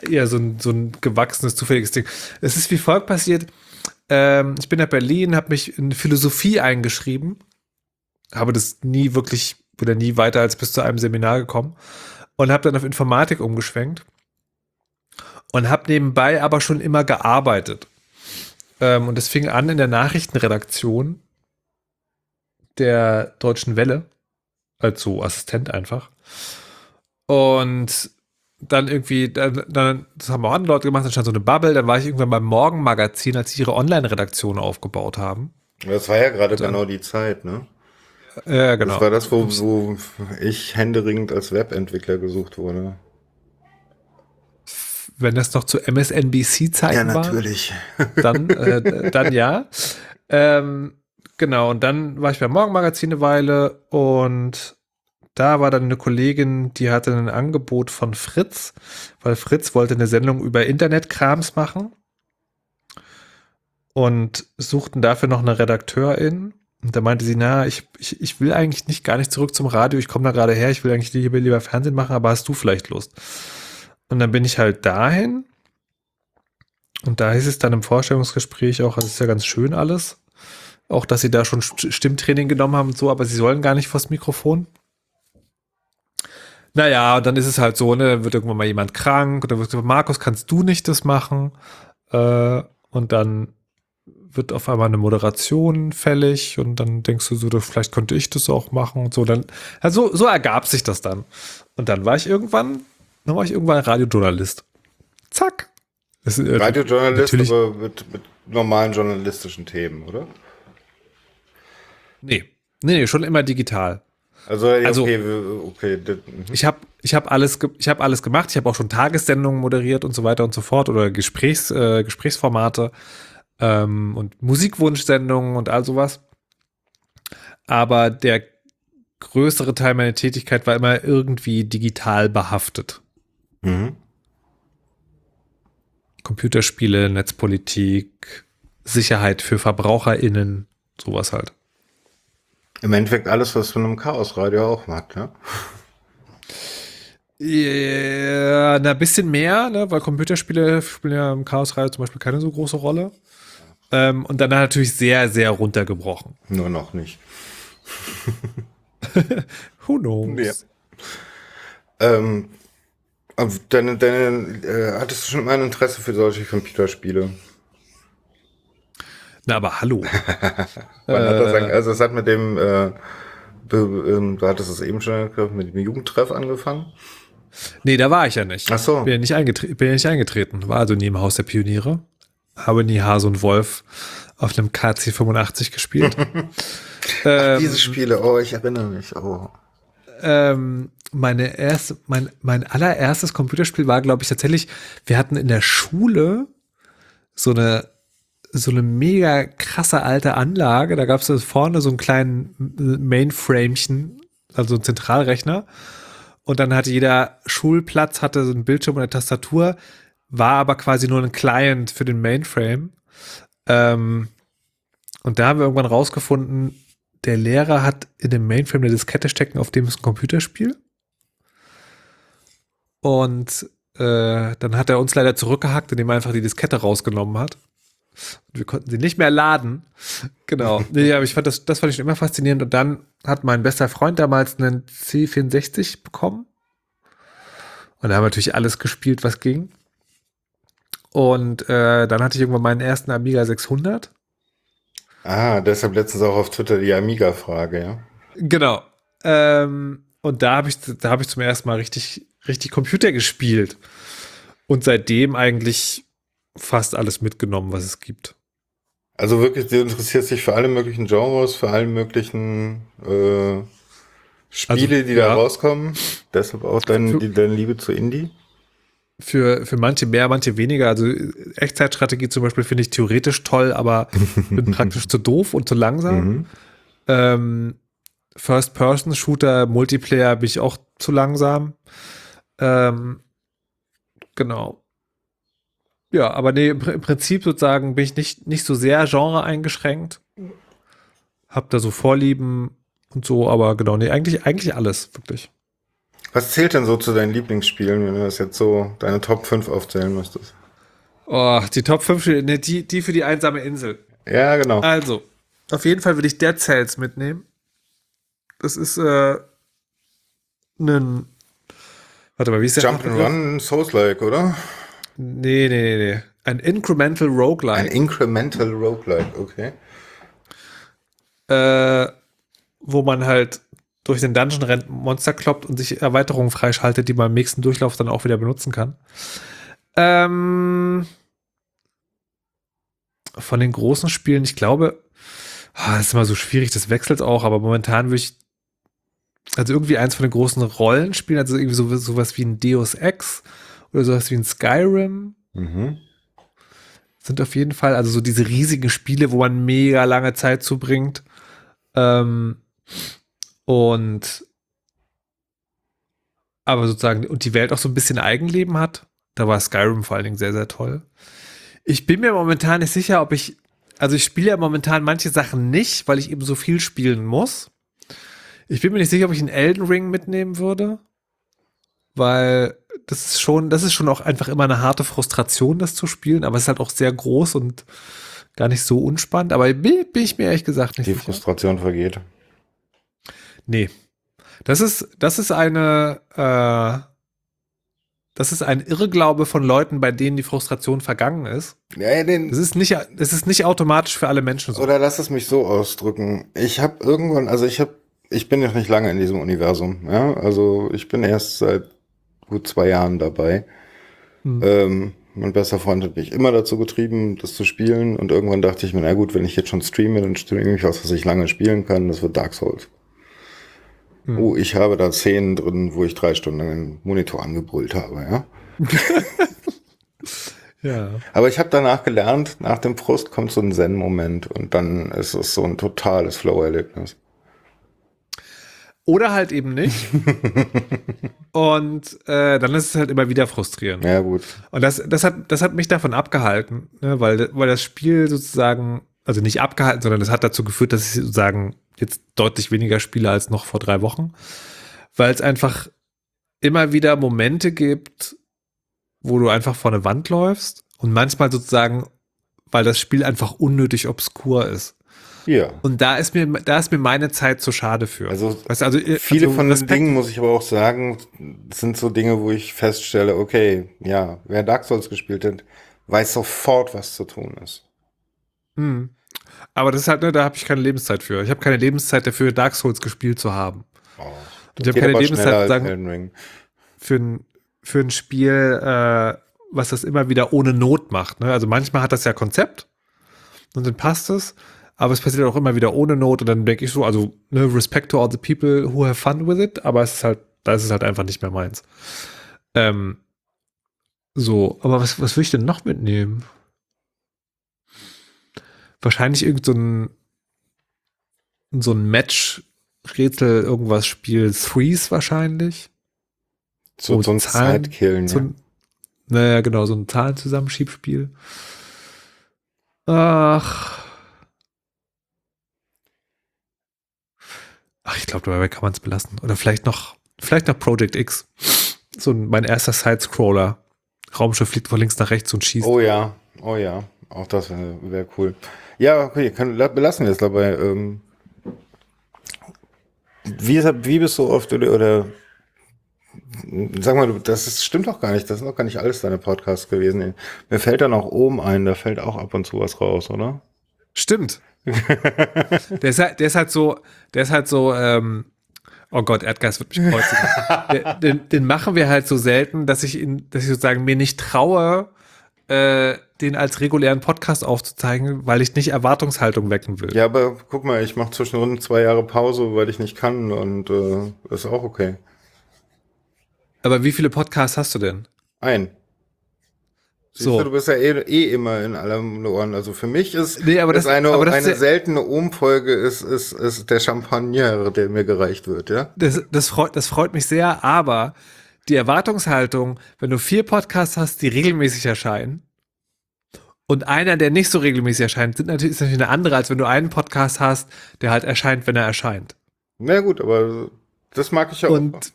eher so ein, so ein gewachsenes, zufälliges Ding. Es ist wie folgt passiert. Ähm, ich bin nach Berlin, habe mich in Philosophie eingeschrieben, habe das nie wirklich oder nie weiter als bis zu einem Seminar gekommen und habe dann auf Informatik umgeschwenkt und habe nebenbei aber schon immer gearbeitet. Ähm, und es fing an in der Nachrichtenredaktion der Deutschen Welle, als so Assistent einfach. Und dann irgendwie, dann, dann, das haben auch andere Leute gemacht, dann stand so eine Bubble, dann war ich irgendwann beim Morgenmagazin, als sie ihre Online-Redaktion aufgebaut haben. Das war ja gerade genau die Zeit, ne? Ja, genau. Das war das, wo, wo ich händeringend als Webentwickler gesucht wurde. Wenn das noch zu MSNBC-Zeiten war. Ja, natürlich. War, dann, äh, dann ja. Ähm, genau, und dann war ich beim Morgenmagazin eine Weile und da war dann eine Kollegin, die hatte ein Angebot von Fritz, weil Fritz wollte eine Sendung über Internetkrams machen und suchten dafür noch eine Redakteurin. Und da meinte sie, na, ich, ich, ich will eigentlich nicht gar nicht zurück zum Radio, ich komme da gerade her, ich will eigentlich lieber, lieber Fernsehen machen, aber hast du vielleicht Lust? Und dann bin ich halt dahin. Und da hieß es dann im Vorstellungsgespräch auch, das ist ja ganz schön alles. Auch, dass sie da schon Stimmtraining genommen haben und so, aber sie sollen gar nicht vors Mikrofon. Naja, und dann ist es halt so, ne, dann wird irgendwann mal jemand krank und dann wird gesagt, Markus, kannst du nicht das machen? Äh, und dann wird auf einmal eine Moderation fällig und dann denkst du so, vielleicht könnte ich das auch machen und so. Dann, also so ergab sich das dann. Und dann war ich irgendwann, dann war ich irgendwann Radiojournalist. Zack. Das, äh, Radiojournalist, aber mit, mit normalen journalistischen Themen, oder? Nee. Nee, nee, schon immer digital. Also, okay, also okay. Mhm. Ich habe ich hab alles, ich hab alles gemacht. Ich habe auch schon Tagessendungen moderiert und so weiter und so fort oder Gesprächs, äh, Gesprächsformate ähm, und Musikwunschsendungen und all sowas. Aber der größere Teil meiner Tätigkeit war immer irgendwie digital behaftet. Mhm. Computerspiele, Netzpolitik, Sicherheit für VerbraucherInnen, sowas halt. Im Endeffekt alles, was man im Chaosradio auch macht, ne? Ja, ein bisschen mehr, ne? weil Computerspiele spielen ja im Chaosradio zum Beispiel keine so große Rolle. Ähm, und dann natürlich sehr, sehr runtergebrochen. Nur noch nicht. Who knows? Ja. Ähm, deine, deine, äh, hattest du schon mal ein Interesse für solche Computerspiele? Na, aber hallo. Äh, hat das also es hat mit dem, äh, ähm, du hattest es eben schon mit dem Jugendtreff angefangen? Nee, da war ich ja nicht. Ach so. Bin ja nicht, eingetre bin ja nicht eingetreten. War also nie im Haus der Pioniere. Habe nie Hase und Wolf auf einem KC 85 gespielt. ähm, diese Spiele, oh, ich erinnere mich. Oh. Ähm, meine erste, mein, mein allererstes Computerspiel war, glaube ich, tatsächlich, wir hatten in der Schule so eine so eine mega krasse alte Anlage. Da gab es vorne so einen kleinen Mainframechen, also ein Zentralrechner. Und dann hatte jeder Schulplatz, hatte so einen Bildschirm und eine Tastatur, war aber quasi nur ein Client für den Mainframe. Ähm, und da haben wir irgendwann rausgefunden, der Lehrer hat in dem Mainframe eine Diskette stecken, auf dem ist ein Computerspiel. Und äh, dann hat er uns leider zurückgehackt, indem er einfach die Diskette rausgenommen hat. Wir konnten sie nicht mehr laden. Genau. Nee, aber ich fand das, das fand ich schon immer faszinierend. Und dann hat mein bester Freund damals einen C64 bekommen. Und da haben wir natürlich alles gespielt, was ging. Und äh, dann hatte ich irgendwann meinen ersten Amiga 600. Ah, deshalb letztens auch auf Twitter die Amiga-Frage, ja. Genau. Ähm, und da habe ich, da habe ich zum ersten Mal richtig, richtig Computer gespielt. Und seitdem eigentlich fast alles mitgenommen, was es gibt. Also wirklich, du interessierst dich für alle möglichen Genres, für alle möglichen äh, Spiele, also, die da rauskommen. Deshalb auch dein, die, deine Liebe zu Indie. Für, für manche mehr, manche weniger. Also Echtzeitstrategie zum Beispiel finde ich theoretisch toll, aber bin praktisch zu doof und zu langsam. Mhm. Ähm, First-Person-Shooter, Multiplayer bin ich auch zu langsam. Ähm, genau. Ja, aber nee, im Prinzip sozusagen bin ich nicht, nicht so sehr Genre eingeschränkt. Hab da so Vorlieben und so, aber genau, nee, eigentlich, eigentlich alles, wirklich. Was zählt denn so zu deinen Lieblingsspielen, wenn du das jetzt so deine Top 5 aufzählen müsstest? Oh, die Top 5, nee, die, die für die einsame Insel. Ja, genau. Also, auf jeden Fall würde ich Dead Cells mitnehmen. Das ist äh, ein. Warte mal, wie ist der? Jump'n'Run Souls-like, oder? Nee, nee, nee. Ein Incremental Roguelike. Ein Incremental Roguelike, okay. Äh, wo man halt durch den Dungeon rennt, Monster kloppt und sich Erweiterungen freischaltet, die man im nächsten Durchlauf dann auch wieder benutzen kann. Ähm, von den großen Spielen, ich glaube, oh, das ist immer so schwierig, das wechselt auch, aber momentan würde ich also irgendwie eins von den großen Rollenspielen, also irgendwie so, sowas wie ein Deus Ex oder sowas wie ein Skyrim. Mhm. sind auf jeden Fall, also so diese riesigen Spiele, wo man mega lange Zeit zubringt. Ähm, und aber sozusagen, und die Welt auch so ein bisschen Eigenleben hat. Da war Skyrim vor allen Dingen sehr, sehr toll. Ich bin mir momentan nicht sicher, ob ich, also ich spiele ja momentan manche Sachen nicht, weil ich eben so viel spielen muss. Ich bin mir nicht sicher, ob ich einen Elden Ring mitnehmen würde, weil das ist schon, das ist schon auch einfach immer eine harte Frustration, das zu spielen, aber es ist halt auch sehr groß und gar nicht so unspannend. Aber bin, bin ich mir ehrlich gesagt nicht Die sicher. Frustration vergeht. Nee. Das ist, das ist eine, äh, das ist ein Irrglaube von Leuten, bei denen die Frustration vergangen ist. Ja, den, Das ist nicht, das ist nicht automatisch für alle Menschen so. Oder lass es mich so ausdrücken. Ich habe irgendwann, also ich habe, ich bin noch nicht lange in diesem Universum. Ja, also ich bin erst seit gut zwei Jahren dabei. Hm. Ähm, mein bester Freund hat mich immer dazu getrieben, das zu spielen. Und irgendwann dachte ich mir, na gut, wenn ich jetzt schon streame, dann streame ich was, was ich lange spielen kann. Das wird Dark Souls. Hm. Oh, ich habe da Szenen drin, wo ich drei Stunden lang den Monitor angebrüllt habe, ja. Ja. Aber ich habe danach gelernt, nach dem Frust kommt so ein Zen-Moment und dann ist es so ein totales Flow-Erlebnis. Oder halt eben nicht. Und äh, dann ist es halt immer wieder frustrierend. Ja, gut. Und das, das, hat, das hat mich davon abgehalten, ne? weil, weil das Spiel sozusagen, also nicht abgehalten, sondern das hat dazu geführt, dass ich sozusagen jetzt deutlich weniger spiele als noch vor drei Wochen, weil es einfach immer wieder Momente gibt, wo du einfach vor eine Wand läufst und manchmal sozusagen, weil das Spiel einfach unnötig obskur ist. Ja. Und da ist mir, da ist mir meine Zeit zu schade für. Also, weißt du, also Viele also von den Dingen, muss ich aber auch sagen, sind so Dinge, wo ich feststelle, okay, ja, wer Dark Souls gespielt hat, weiß sofort, was zu tun ist. Hm. Aber das ist halt, ne, da habe ich keine Lebenszeit für. Ich habe keine Lebenszeit dafür, Dark Souls gespielt zu haben. Oh, Und ich habe keine Lebenszeit sagen, für ein, für ein Spiel, äh, was das immer wieder ohne Not macht. Ne? Also manchmal hat das ja Konzept und dann passt es, aber es passiert auch immer wieder ohne Not und dann denke ich so, also ne, respect to all the people who have fun with it, aber es ist halt, da ist es halt einfach nicht mehr meins. Ähm, so, aber was, was will ich denn noch mitnehmen? Wahrscheinlich irgend so ein, so ein Match-Rätsel, irgendwas Spiel, Threes wahrscheinlich. So, so so ein Zahlen- Zeitkillen. So ja. naja, genau, so ein Zahlenzusammenschiebspiel. Ach. Ach, ich glaube, dabei kann man es belassen. Oder vielleicht noch, vielleicht noch Project X. So ein, mein erster Side-Scroller. Raumschiff fliegt von links nach rechts und schießt. Oh ja, oh ja, auch das wäre wär cool. Ja, okay, kann, la- belassen wir es dabei. Ähm, wie, wie bist du oft oder, oder sag mal, das ist, stimmt doch gar nicht, das sind doch gar nicht alles deine Podcasts gewesen. Mir fällt dann auch oben ein, da fällt auch ab und zu was raus, oder? Stimmt. der, ist halt, der ist halt so, der ist halt so, ähm, oh Gott, Erdgeist wird mich kreuzigen. Den, den machen wir halt so selten, dass ich ihn, dass ich sozusagen mir nicht traue, äh, den als regulären Podcast aufzuzeigen, weil ich nicht Erwartungshaltung wecken will. Ja, aber guck mal, ich mache zwischendrin zwei Jahre Pause, weil ich nicht kann und äh, ist auch okay. Aber wie viele Podcasts hast du denn? Ein. Siehst So. du, du bist ja eh, eh immer in allem Ohren. Also für mich ist, Nee, aber ist das- eine, aber das eine ja- seltene Umfolge ist, ist, ist der Champagner, der mir gereicht wird, ja? Das, das, freut, das freut mich sehr, aber die Erwartungshaltung, wenn du vier Podcasts hast, die regelmäßig erscheinen, und einer, der nicht so regelmäßig erscheint, sind natürlich, ist natürlich eine andere, als wenn du einen Podcast hast, der halt erscheint, wenn er erscheint. Na gut, aber das mag ich ja auch. Und,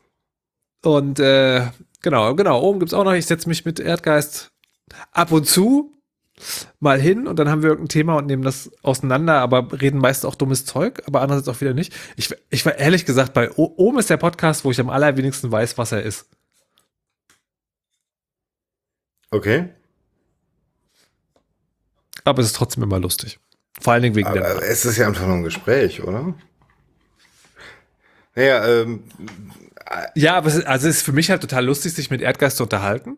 und äh, genau, genau, oben gibt's auch noch, ich setze mich mit Erdgeist ab und zu mal hin und dann haben wir irgendein Thema und nehmen das auseinander, aber reden meist auch dummes Zeug, aber andererseits auch wieder nicht. Ich, ich war ehrlich gesagt, bei O- oben ist der Podcast, wo ich am allerwenigsten weiß, was er ist. Okay. Aber es ist trotzdem immer lustig. Vor allen Dingen wegen Aber der. es ist ja einfach nur ein Gespräch, oder? Naja, ähm, Ja, aber es ist, also es ist für mich halt total lustig, sich mit Erdgeist zu unterhalten.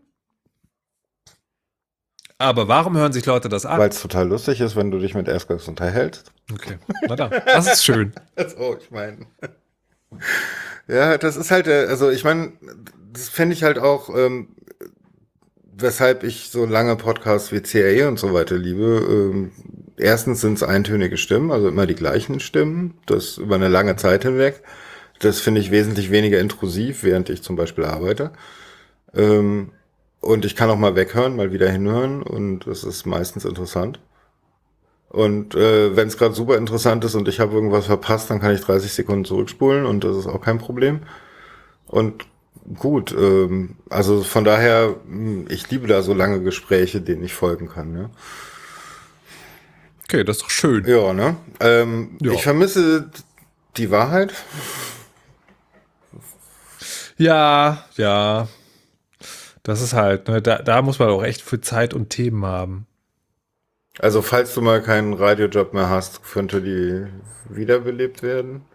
Aber warum hören sich Leute das an? weil es total lustig ist, wenn du dich mit Erdgas unterhältst. Okay, na dann. Das ist schön. So, ich meine. Ja, das ist halt, äh, also ich meine, das fände ich halt auch, ähm, weshalb ich so lange Podcasts wie CAE und so weiter liebe. Ähm, erstens sind es eintönige Stimmen, also immer die gleichen Stimmen, das über eine lange Zeit hinweg. Das finde ich wesentlich weniger intrusiv, während ich zum Beispiel arbeite. Ähm, und ich kann auch mal weghören, mal wieder hinhören und das ist meistens interessant. Und äh, wenn es gerade super interessant ist und ich habe irgendwas verpasst, dann kann ich 30 Sekunden zurückspulen und das ist auch kein Problem. Und gut, ähm, also von daher, hm, ich liebe da so lange Gespräche, denen ich folgen kann. Ne? Okay, das ist doch schön. Ja, ne? Ähm, Ja. Ich vermisse die Wahrheit. Ja, ja. Das ist halt, ne, da, da muss man auch echt viel Zeit und Themen haben. Also falls du mal keinen Radiojob mehr hast, könnte die wiederbelebt werden.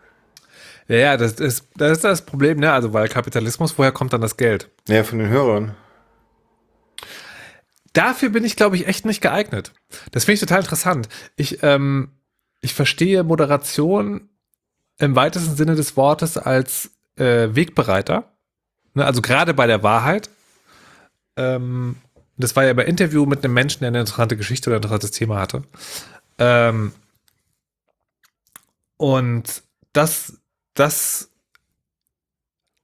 Ja, ja, das ist, das ist das Problem, ne? Also, weil Kapitalismus, woher kommt dann das Geld? Ja, von den Hörern. Dafür bin ich, glaube ich, echt nicht geeignet. Das finde ich total interessant. Ich, ähm, ich verstehe Moderation im weitesten Sinne des Wortes als äh, Wegbereiter. Ne? Also gerade bei der Wahrheit. Ähm, das war ja bei Interview mit einem Menschen, der eine interessante Geschichte oder ein interessantes Thema hatte. Ähm, und das, das,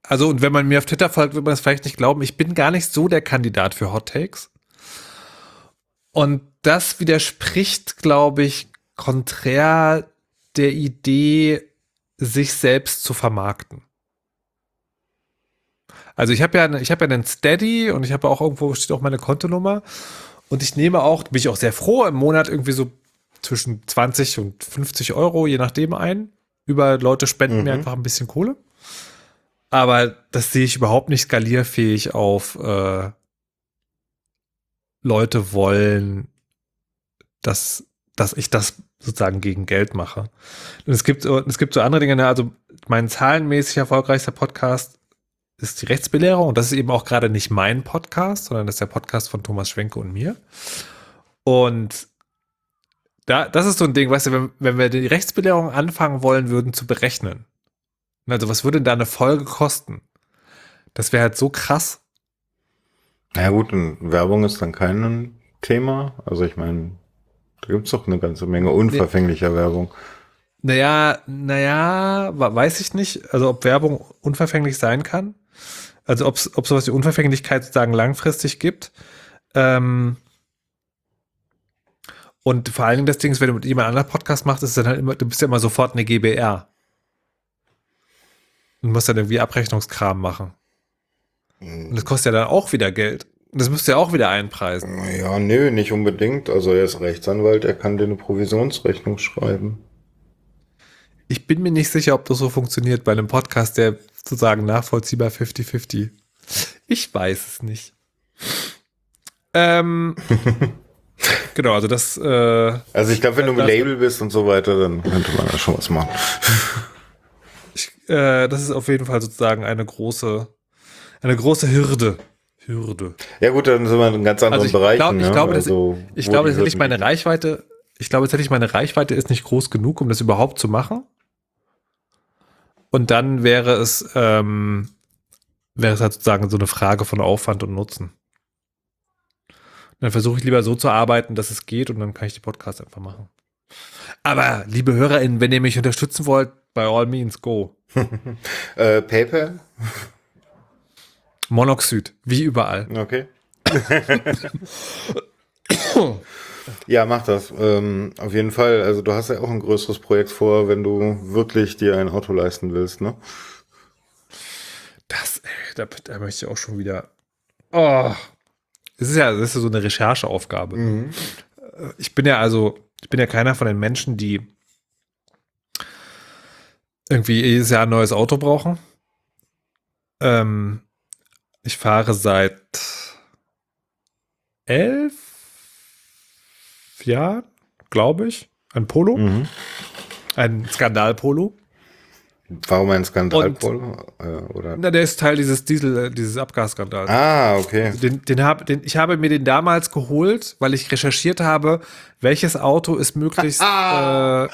also, und wenn man mir auf Twitter folgt, wird man das vielleicht nicht glauben. Ich bin gar nicht so der Kandidat für Hot Takes. Und das widerspricht, glaube ich, konträr der Idee, sich selbst zu vermarkten. Also ich habe ja, ich habe ja einen Steady und ich habe auch irgendwo steht auch meine Kontonummer und ich nehme auch, bin ich auch sehr froh im Monat irgendwie so zwischen 20 und 50 Euro je nachdem ein. Über Leute spenden mir Mhm. einfach ein bisschen Kohle. Aber das sehe ich überhaupt nicht skalierfähig auf äh, Leute wollen, dass, dass ich das sozusagen gegen Geld mache. Und es gibt, es gibt so andere Dinge, ne, also mein zahlenmäßig erfolgreichster Podcast ist die Rechtsbelehrung und das ist eben auch gerade nicht mein Podcast, sondern das ist der Podcast von Thomas Schwenke und mir. Und da, das ist so ein Ding, weißt du, wenn, wenn wir die Rechtsbelehrung anfangen wollen würden zu berechnen, also was würde denn da eine Folge kosten? Das wäre halt so krass. Na ja, gut, und Werbung ist dann kein Thema. Also ich meine, da gibt's doch eine ganze Menge unverfänglicher Werbung. Naja, naja, weiß ich nicht. Also ob Werbung unverfänglich sein kann. Also ob es sowas wie Unverfänglichkeit sozusagen langfristig gibt. Ähm, und vor allen Dingen das Ding ist, wenn du mit jemand anderem Podcast machst, ist es dann halt immer, du bist ja immer sofort eine GBR. Du musst dann irgendwie Abrechnungskram machen. Und das kostet ja dann auch wieder Geld. Und das müsst ihr auch wieder einpreisen. Ja, nö, nicht unbedingt. Also er ist Rechtsanwalt, er kann dir eine Provisionsrechnung schreiben. Ich bin mir nicht sicher, ob das so funktioniert bei einem Podcast, der sozusagen nachvollziehbar 50-50. Ich weiß es nicht. Ähm, genau, also das, äh, Also ich glaube, wenn du im Das- Label bist und so weiter, dann könnte man da schon was machen. ich, äh, das ist auf jeden Fall sozusagen eine große, eine große Hürde. Hürde. Ja gut, dann sind wir in ganz anderen Also ich Bereichen. glaub- ich ne? glaube, das- also, Ich wo glaube, tatsächlich meine. Reichweite, ich glaube tatsächlich meine Reichweite ist nicht groß genug, um das überhaupt zu machen. Und dann wäre es, ähm, wäre es halt sozusagen so eine Frage von Aufwand und Nutzen. Dann versuche ich lieber so zu arbeiten, dass es geht und dann kann ich die Podcasts einfach machen. Aber, liebe HörerInnen, wenn ihr mich unterstützen wollt, by all means go. Äh, PayPal? Monoxid, wie überall. Okay. ja, mach das. Ähm, auf jeden Fall. Also du hast ja auch ein größeres Projekt vor, wenn du wirklich dir ein Auto leisten willst, ne? Das, ey, da, da möchte ich auch schon wieder. Oh. Es ist ja, das ist ja so eine Rechercheaufgabe. Mhm. Ich bin ja also, ich bin ja keiner von den Menschen, die irgendwie jedes Jahr ein neues Auto brauchen. Ähm, ich fahre seit elf Jahren, glaube ich, ein Polo, Mhm. ein Skandal-Polo. Warum ein Skandalpolo? Äh, oder? Na, der ist Teil dieses Diesel, äh, dieses Abgasskandals. Ah, okay. Den, den hab, den, ich habe mir den damals geholt, weil ich recherchiert habe, welches Auto ist möglichst, äh,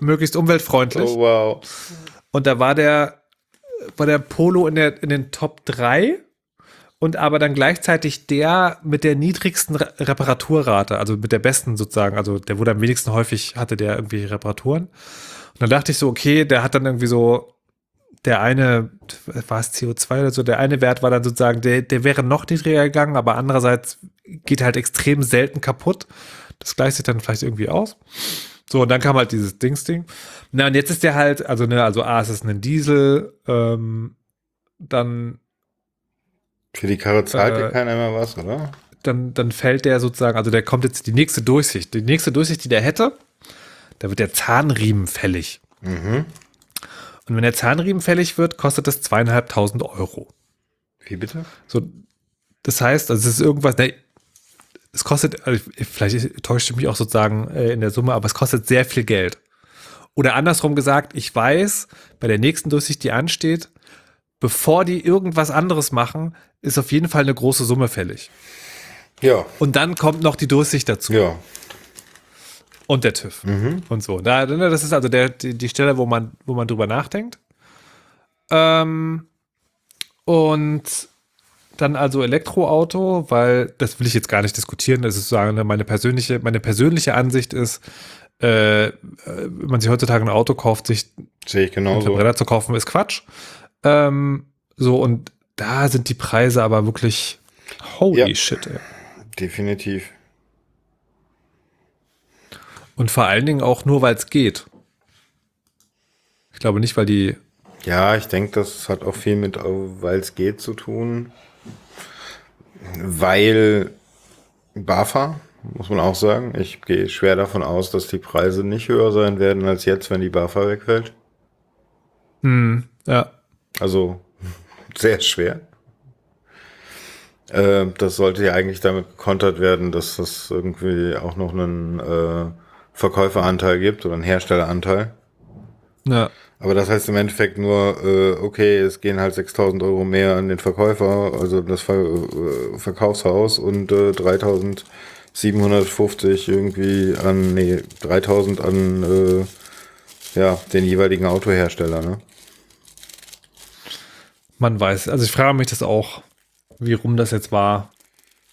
möglichst umweltfreundlich. Oh, wow. Und da war der, war der Polo in, der, in den Top 3. und aber dann gleichzeitig der mit der niedrigsten Re Reparaturrate, also mit der besten sozusagen, also der wurde am wenigsten häufig hatte der irgendwie Reparaturen. Und dann dachte ich so, okay, der hat dann irgendwie so der eine, war es CO2 oder so, der eine Wert war dann sozusagen, der, der wäre noch niedriger gegangen, aber andererseits geht halt extrem selten kaputt. Das gleicht sich dann vielleicht irgendwie aus. So, und dann kam halt dieses Dings-Ding. Na, und jetzt ist der halt, also, ne, also A, es ist ein Diesel, ähm, dann Für die Karre zahlt Äh, ja keiner mehr was, oder? dann, dann fällt der sozusagen, also der kommt jetzt die nächste Durchsicht. Die nächste Durchsicht, die der hätte, da wird der Zahnriemen fällig. Mhm. Und wenn der Zahnriemen fällig wird, kostet das zweieinhalbtausend Euro. Wie bitte? So, das heißt, also es ist irgendwas, ne, es kostet, also ich- vielleicht täuscht mich auch sozusagen äh, in der Summe, aber es kostet sehr viel Geld. Oder andersrum gesagt, ich weiß, bei der nächsten Durchsicht, die ansteht, bevor die irgendwas anderes machen, ist auf jeden Fall eine große Summe fällig. Ja, Und dann kommt noch die Durchsicht dazu. ja. Und der TÜV. Und so. Da, ne, das ist also der, die, die Stelle, wo man, wo man drüber nachdenkt. Ähm, und dann also Elektroauto, weil das will ich jetzt gar nicht diskutieren. Das ist sozusagen ne, meine persönliche, meine persönliche Ansicht ist, äh, äh, wenn man sich heutzutage ein Auto kauft, sich Sehe ich einen. Verbrenner zu kaufen, ist Quatsch. Ähm, so, und da sind die Preise aber wirklich holy Ja. shit, ey. Definitiv. Und vor allen Dingen auch nur, weil es geht. Ich glaube nicht, weil die. Ja, ich denke, das hat auch viel mit, weil es geht, zu tun. Weil BAFA, muss man auch sagen, ich gehe schwer davon aus, dass die Preise nicht höher sein werden als jetzt, wenn die BAFA wegfällt. Hm, ja. Also sehr schwer. Äh, das sollte ja eigentlich damit gekontert werden, dass das irgendwie auch noch einen äh, Verkäuferanteil gibt oder einen Herstelleranteil. Ja. Aber das heißt im Endeffekt nur, äh, okay, es gehen halt 6000 Euro mehr an den Verkäufer, also das Ver äh, Verkaufshaus und äh, 3750 irgendwie an, nee, 3000 an äh, ja, den jeweiligen Autohersteller, ne? Man weiß. Also ich frage mich das auch, wie rum das jetzt war.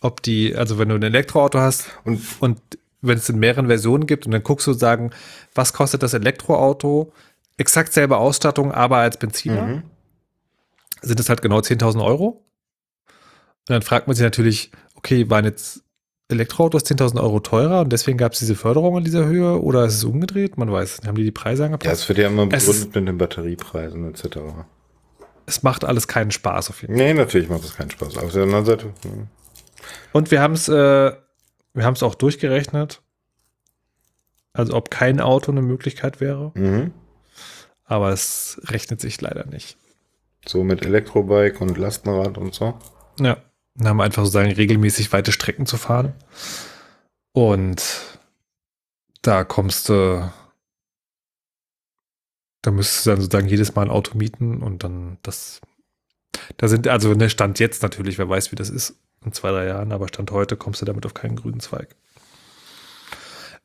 Ob die, also wenn du ein Elektroauto hast Und und wenn es in mehreren Versionen gibt und dann guckst du sagen, was kostet das Elektroauto? Exakt selbe Ausstattung, aber als Benziner. Mhm. Sind das halt genau 10.000 Euro? Und dann fragt man sich natürlich, okay, waren jetzt Elektroautos 10.000 Euro teurer und deswegen gab es diese Förderung in dieser Höhe oder ist es umgedreht? Man weiß, es haben die die Preise ja, angepasst? es wird ja immer Es begründet mit den Batteriepreisen etc. es macht alles keinen Spaß auf jeden Fall. Nee, natürlich macht das keinen Spaß. Auf der anderen Seite, hm. Und wir haben es, äh, wir haben es auch durchgerechnet. Also ob kein Auto eine Möglichkeit wäre, mhm. aber es rechnet sich leider nicht. so mit Elektrobike und Lastenrad und so. Ja. Dann haben wir einfach sozusagen regelmäßig weite Strecken zu fahren. Und da kommst du, da müsstest du dann sozusagen jedes Mal ein Auto mieten und dann das, da sind, also der Stand jetzt natürlich, wer weiß, wie das ist in zwei, drei Jahren, aber Stand heute kommst du damit auf keinen grünen Zweig.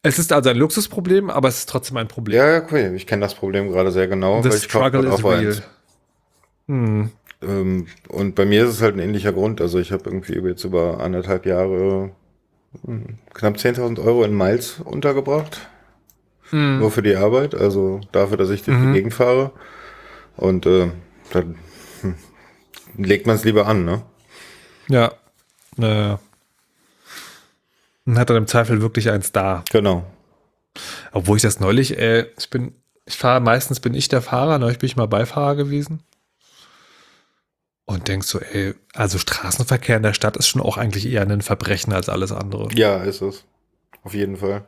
Es ist also ein Luxusproblem, aber es ist trotzdem ein Problem. Ja, cool. Ich kenne das Problem gerade sehr genau, The struggle grad is auch real. Hm. Ähm, und bei mir ist es halt ein ähnlicher Grund. Also ich habe irgendwie jetzt über anderthalb Jahre hm, knapp 10.000 Euro in Miles untergebracht. Hm. Nur für die Arbeit, also dafür, dass ich durch Mhm. die Gegend fahre. Und äh, dann hm, legt man es lieber an, ne? Ja. Naja. Und hat dann im Zweifel wirklich eins da. Genau. Obwohl ich das neulich, äh, ich bin, ich fahre, meistens bin ich der Fahrer, neulich bin ich mal Beifahrer gewesen. Und denkst so, ey, also Straßenverkehr in der Stadt ist schon auch eigentlich eher ein Verbrechen als alles andere. Ja, ist es. Auf jeden Fall.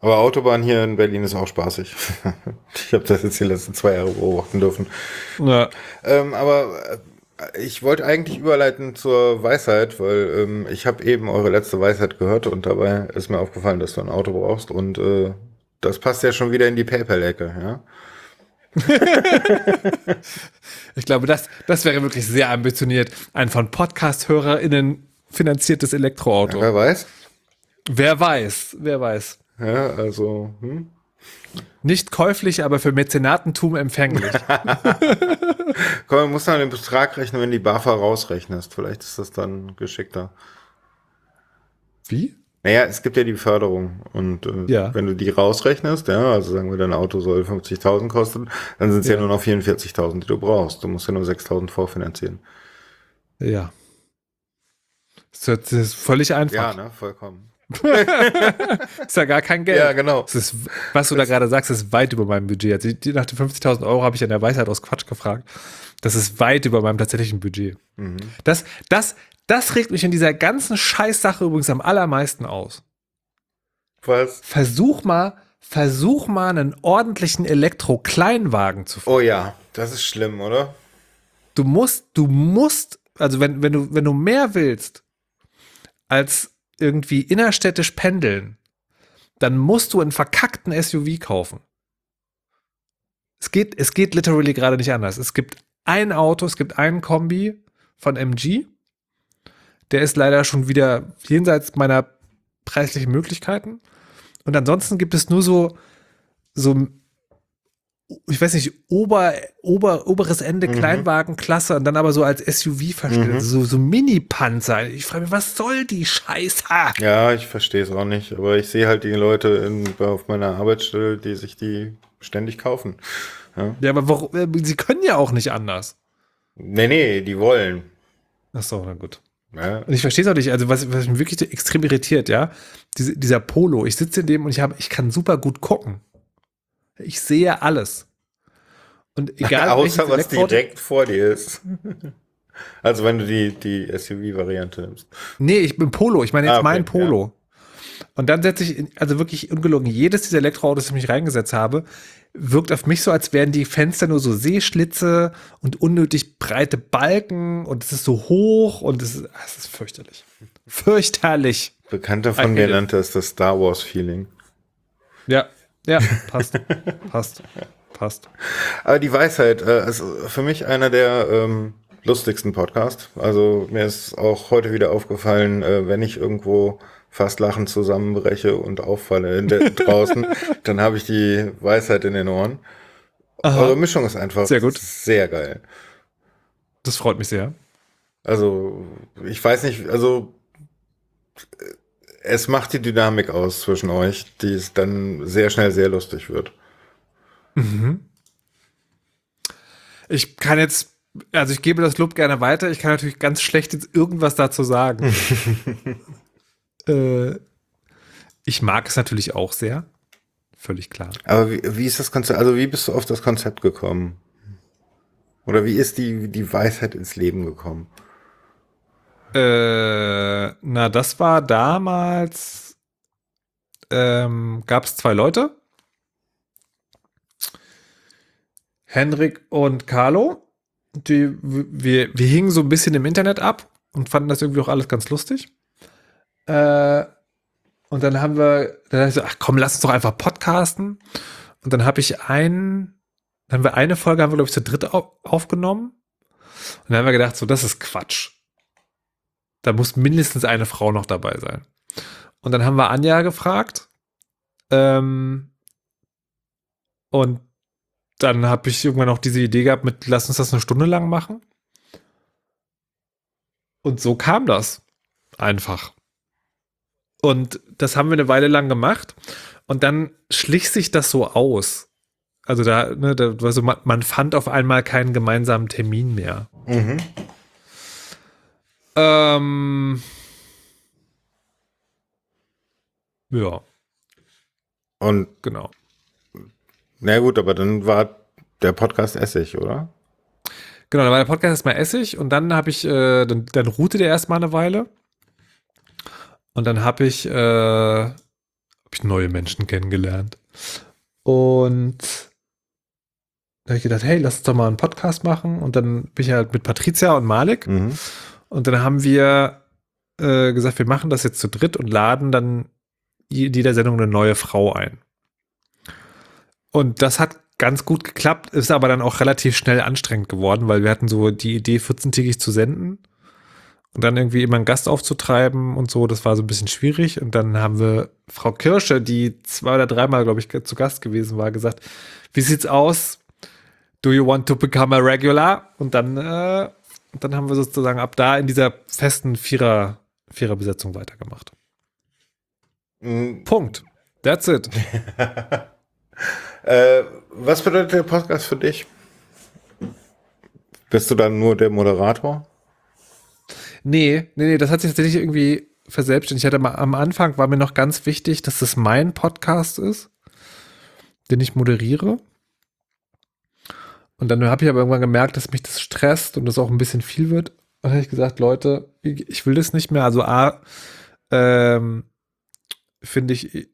Aber Autobahn hier in Berlin ist auch spaßig. ich habe das jetzt die letzten zwei Jahre beobachten dürfen. Ja. Ähm, aber äh, ich wollte eigentlich überleiten zur Weisheit, weil ähm, ich habe eben eure letzte Weisheit gehört und dabei ist mir aufgefallen, dass du ein Auto brauchst und äh, das passt ja schon wieder in die PayPal-Ecke, ja? Ich glaube, das, das wäre wirklich sehr ambitioniert. Ein von Podcast-HörerInnen finanziertes Elektroauto. Wer weiß? Wer weiß, wer weiß. Ja, also, hm? Nicht käuflich, aber für Mäzenatentum empfänglich. Komm, man muss dann den Betrag rechnen, wenn die BAFA rausrechnest. Vielleicht ist das dann geschickter. Wie? Naja, es gibt ja die Förderung und äh, Ja. wenn du die rausrechnest, ja, also sagen wir, dein Auto soll 50.000 kosten, dann sind es ja. Ja. nur noch 44.000, die du brauchst. Du musst ja nur 6.000 vorfinanzieren. Ja. Das ist- das ist völlig einfach. Ja, ne, vollkommen. Ist ja gar kein Geld. Ja, genau. Das ist, was du da gerade sagst, ist weit über meinem Budget. Also nach den 50.000 Euro habe ich an der Weisheit aus Quatsch gefragt. Das ist weit über meinem tatsächlichen Budget. Mhm. Das, das, das regt mich in dieser ganzen Scheißsache übrigens am allermeisten aus. Was? Versuch mal, versuch mal einen ordentlichen Elektro-Kleinwagen zu fahren. Oh ja, das ist schlimm, oder? Du musst, du musst, also wenn, wenn du, wenn du mehr willst als irgendwie innerstädtisch pendeln, dann musst du einen verkackten SUV kaufen. Es geht, es geht literally gerade nicht anders. Es gibt ein Auto, es gibt einen Kombi von MG. Der ist leider schon wieder jenseits meiner preislichen Möglichkeiten. Und ansonsten gibt es nur so, so, ich weiß nicht, Ober, Ober, oberes Ende Mhm. Kleinwagenklasse und dann aber so als SUV verstellt, Mhm. so, so Mini-Panzer. Ich frage mich, was soll die Scheiße? Ja, ich verstehe es auch nicht, aber ich sehe halt die Leute in, auf meiner Arbeitsstelle, die sich die ständig kaufen. Ja, aber warum, äh, sie können ja auch nicht anders. Nee, nee, die wollen. Ach so, na gut. Ja, Und ich verstehe es auch nicht, also was, was mich wirklich extrem irritiert, ja, Diese, dieser Polo, ich sitze in dem und ich habe, ich kann super gut gucken. Ich sehe alles. Und egal, Außer was direkt vor dir ist. Also wenn du die, die SUV-Variante nimmst. Nee, ich bin Polo, ich meine jetzt Ah, okay, mein Polo. Und dann setze ich, in, also wirklich ungelogen, jedes dieser Elektroautos, das ich mich reingesetzt habe, wirkt auf mich so, als wären die Fenster nur so Seeschlitze und unnötig breite Balken und es ist so hoch und es ist, es ist fürchterlich. Fürchterlich. Bekannter von mir nannte es das Star Wars-Feeling. Ja, ja, passt. passt. Passt. Aber die Weisheit äh, ist für mich einer der ähm, lustigsten Podcasts. Also mir ist auch heute wieder aufgefallen, äh, wenn ich irgendwo fast lachend zusammenbreche und auffalle draußen, dann habe ich die Weisheit in den Ohren. Eure Mischung ist einfach Sehr gut. sehr geil. Das freut mich sehr. Also ich weiß nicht, also es macht die Dynamik aus zwischen euch, die es dann sehr schnell sehr lustig wird. Ich kann jetzt, also ich gebe das Lob gerne weiter. Ich kann natürlich ganz schlecht jetzt irgendwas dazu sagen. äh, ich mag es natürlich auch sehr. Völlig klar. Aber wie, wie ist das Konzept? Also wie bist du auf das Konzept gekommen? Oder wie ist die, die Weisheit ins Leben gekommen? Äh, na, das war damals, ähm, gab es zwei Leute. Henrik und Carlo. Die, wir, wir hingen so ein bisschen im Internet ab und fanden das irgendwie auch alles ganz lustig. Äh, und dann haben wir, dann ich so, ach komm, lass uns doch einfach podcasten. Und dann habe ich einen, dann haben wir eine Folge, haben wir, glaube ich, zu dritt au aufgenommen. Und dann haben wir gedacht, so, das ist Quatsch. Da muss mindestens eine Frau noch dabei sein. Und dann haben wir Anja gefragt. Ähm, und dann habe ich irgendwann auch diese Idee gehabt mit, lass uns das eine Stunde lang machen. Und so kam das. Einfach. Und das haben wir eine Weile lang gemacht. Und dann schlich sich das so aus. Also da, ne, da also man, man fand auf einmal keinen gemeinsamen Termin mehr. Mhm. Ähm, ja, Und genau. na gut, aber dann war der Podcast Essig, oder? Genau, dann war der Podcast erstmal Essig und dann habe ich, äh, dann, dann ruhte der erstmal eine Weile. Und dann habe ich, äh, hab ich neue Menschen kennengelernt. Und da habe ich gedacht, hey, lass uns doch mal einen Podcast machen. Und dann bin ich halt mit Patricia und Malik. Mhm. Und dann haben wir äh, gesagt, wir machen das jetzt zu dritt und laden dann jeder Sendung eine neue Frau ein. Und das hat ganz gut geklappt, ist aber dann auch relativ schnell anstrengend geworden, weil wir hatten so die Idee, 14-tägig zu senden. Und dann irgendwie immer einen Gast aufzutreiben und so, das war so ein bisschen schwierig. Und dann haben wir Frau Kirsche, die zwei oder dreimal, glaube ich, zu Gast gewesen war, gesagt, wie sieht's aus? Do you want to become a regular? Und dann, äh, dann haben wir sozusagen ab da in dieser festen Vierer, Viererbesetzung weitergemacht. Mhm. Punkt. That's it. äh, was bedeutet der Podcast für dich? Bist du dann nur der Moderator? Nee, nee, nee, das hat sich tatsächlich irgendwie verselbstständigt. Ich hatte mal am Anfang war mir noch ganz wichtig, dass das mein Podcast ist, den ich moderiere. Und dann habe ich aber irgendwann gemerkt, dass mich das stresst und das auch ein bisschen viel wird. Und dann habe ich gesagt, Leute, ich will das nicht mehr. Also A, ähm, finde ich,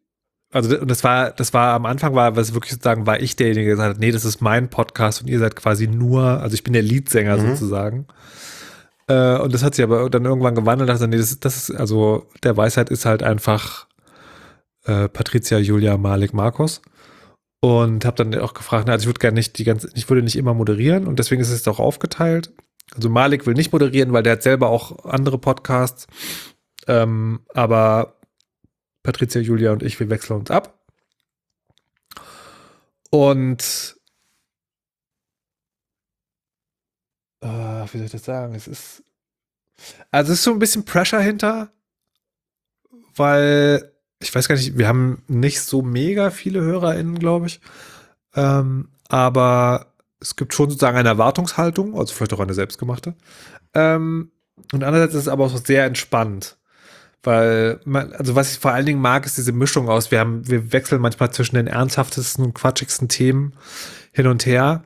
also und das war, das war am Anfang war, was wirklich sozusagen, war ich derjenige, der gesagt hat, nee, das ist mein Podcast und ihr seid quasi nur, also ich bin der Leadsänger mhm. sozusagen. Äh, und das hat sich aber dann irgendwann gewandelt, dachte, nee, das, das ist, also der Weisheit ist halt einfach äh, Patricia, Julia, Malik, Markus. Und habe dann auch gefragt, na, also ich würde gerne nicht die ganze, ich würde nicht immer moderieren und deswegen ist es auch aufgeteilt. Also Malik will nicht moderieren, weil der hat selber auch andere Podcasts. Ähm, aber Patricia, Julia und ich, wir wechseln uns ab. Und uh, wie soll ich das sagen? Es ist. Also es ist so ein bisschen Pressure hinter, weil ich weiß gar nicht, wir haben nicht so mega viele HörerInnen, glaube ich. Ähm, aber es gibt schon sozusagen eine Erwartungshaltung, also vielleicht auch eine selbstgemachte. Ähm, und andererseits ist es aber auch sehr entspannt. Weil, man, also was ich vor allen Dingen mag, ist diese Mischung aus. Wir haben, wir wechseln manchmal zwischen den ernsthaftesten und quatschigsten Themen hin und her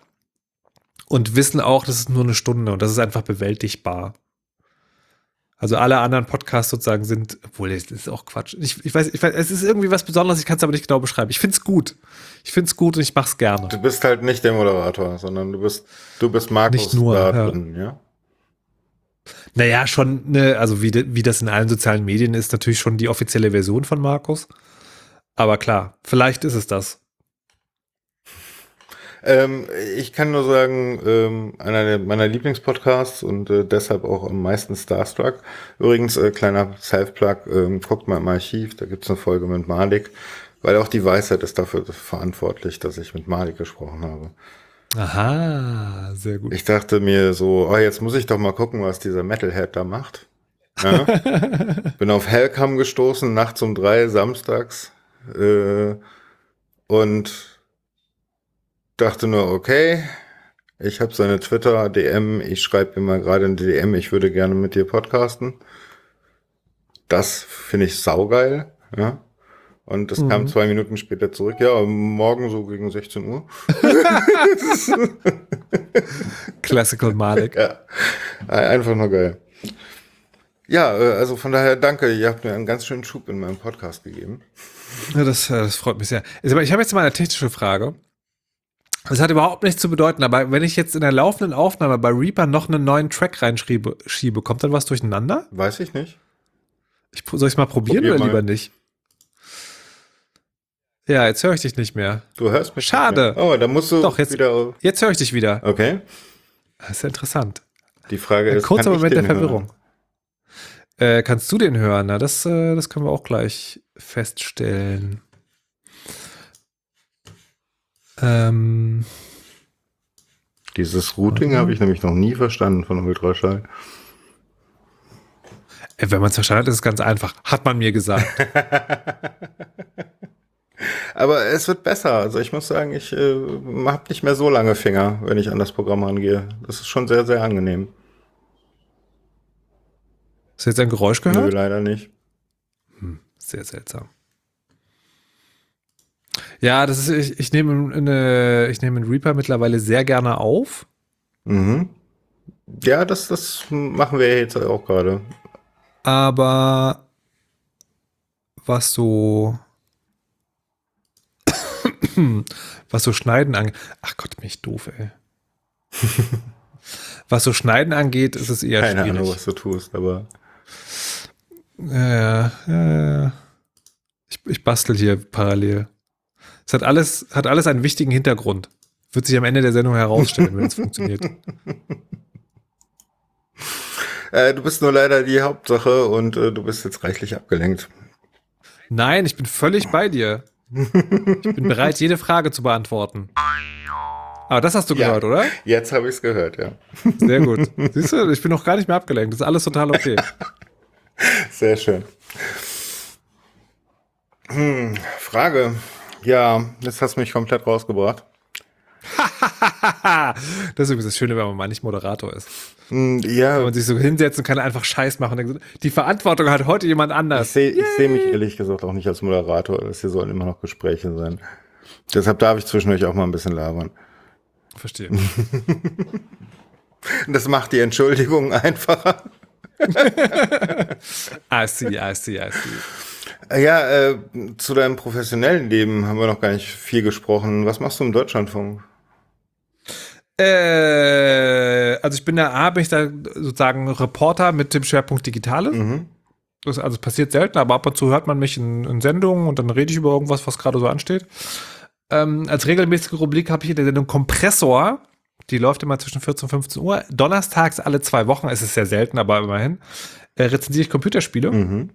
und wissen auch, das ist nur eine Stunde und das ist einfach bewältigbar. Also alle anderen Podcasts sozusagen sind, obwohl das ist auch Quatsch. Ich, ich, weiß, ich weiß, es ist irgendwie was Besonderes, ich kann es aber nicht genau beschreiben. Ich finde es gut. Ich finde es gut und ich mache es gerne. Du bist halt nicht der Moderator, sondern du bist, du bist Markus nicht nur, da drin, ja? ja? Naja, schon, ne, also wie, wie das in allen sozialen Medien ist, natürlich schon die offizielle Version von Markus. Aber klar, vielleicht ist es das. Ähm, ich kann nur sagen, ähm, einer meiner Lieblingspodcasts und äh, deshalb auch am meisten Starstruck. Übrigens, äh, kleiner Self-Plug, ähm, guckt mal im Archiv, da gibt's eine Folge mit Malik, weil auch die Weisheit ist dafür verantwortlich, dass ich mit Malik gesprochen habe. Aha, sehr gut. Ich dachte mir so, oh, jetzt muss ich doch mal gucken, was dieser Metalhead da macht. Ja? Bin auf Hellcam gestoßen, nachts um drei, samstags. Äh, und dachte nur, okay, ich habe seine Twitter-DM, ich schreibe ihm mal gerade in DM, ich würde gerne mit dir podcasten. Das finde ich saugeil, ja. Und das mhm. kam zwei Minuten später zurück. Ja, morgen so gegen 16 Uhr. Classical Malik. Ja, einfach nur geil. Ja, äh, also von daher danke. Ihr habt mir einen ganz schönen Schub in meinem Podcast gegeben. Ja, das, äh, das freut mich sehr. Ich habe jetzt mal eine technische Frage. Das hat überhaupt nichts zu bedeuten, aber wenn ich jetzt in der laufenden Aufnahme bei Reaper noch einen neuen Track reinschiebe, schiebe, kommt dann was durcheinander? Weiß ich nicht. Ich, soll ich es mal probieren Probier oder mal. lieber nicht? Ja, jetzt höre ich dich nicht mehr. Du hörst mich. Schade. Oh, da musst du Doch, jetzt, wieder. Jetzt höre ich dich wieder. Okay. Das ist ja interessant. Die Frage Ein ist. Kurzer Moment der Verwirrung. Äh, kannst du den hören? Na, das, äh, das können wir auch gleich feststellen. Ähm, Dieses Routing habe ich nämlich noch nie verstanden von Ultraschall. Äh, wenn man es verstanden hat, ist es ganz einfach. Hat man mir gesagt. Aber es wird besser. Also ich muss sagen, ich äh, habe nicht mehr so lange Finger, wenn ich an das Programm rangehe. Das ist schon sehr, sehr angenehm. Hast du jetzt ein Geräusch gehört? Nö, leider nicht. Hm, sehr seltsam. Ja, das ist, ich, ich nehme eine, ich nehme einen Reaper mittlerweile sehr gerne auf. Mhm. Ja, das, das machen wir jetzt auch gerade. Aber was so was so Schneiden angeht, ach Gott, bin ich doof, ey. was so Schneiden angeht, ist es eher Keine schwierig. Ahnung, was du tust, aber ja, ja, ja. Ich, ich bastel hier parallel. Es hat alles, hat alles einen wichtigen Hintergrund. Wird sich am Ende der Sendung herausstellen, wenn es funktioniert. Äh, du bist nur leider die Hauptsache und äh, du bist jetzt reichlich abgelenkt. Nein, ich bin völlig bei dir. Ich bin bereit, jede Frage zu beantworten. Aber das hast du Ja. gehört, oder? Jetzt habe ich es gehört, ja. Sehr gut. Siehst du, ich bin noch gar nicht mehr abgelenkt. Das ist alles total okay. Sehr schön. Hm, Frage. Ja, jetzt hast du mich komplett rausgebracht. Das ist übrigens das Schöne, wenn man mal nicht Moderator ist. Wenn Ja, man sich so hinsetzen kann, einfach Scheiß machen. Die Verantwortung hat heute jemand ich anders. sehe ich seh mich ehrlich gesagt auch nicht als Moderator. Das hier sollen immer noch Gespräche sein. Deshalb darf ich zwischendurch auch mal ein bisschen labern. Verstehe. Das macht die Entschuldigung einfacher. I see, I see, I see. Ja, äh, zu deinem professionellen Leben haben wir noch gar nicht viel gesprochen. Was machst du im Deutschlandfunk? Äh, also ich bin da, A, bin ich da sozusagen Reporter mit dem Schwerpunkt Digitales. Mhm. Das also passiert selten, aber ab und zu hört man mich in, in Sendungen und dann rede ich über irgendwas, was gerade so ansteht. Ähm, als regelmäßige Rubrik habe ich in der Sendung Kompressor. Die läuft immer zwischen 14 und 15 Uhr. Donnerstags alle zwei Wochen, es ist sehr selten, aber immerhin, äh, rezensiere ich Computerspiele. Mhm.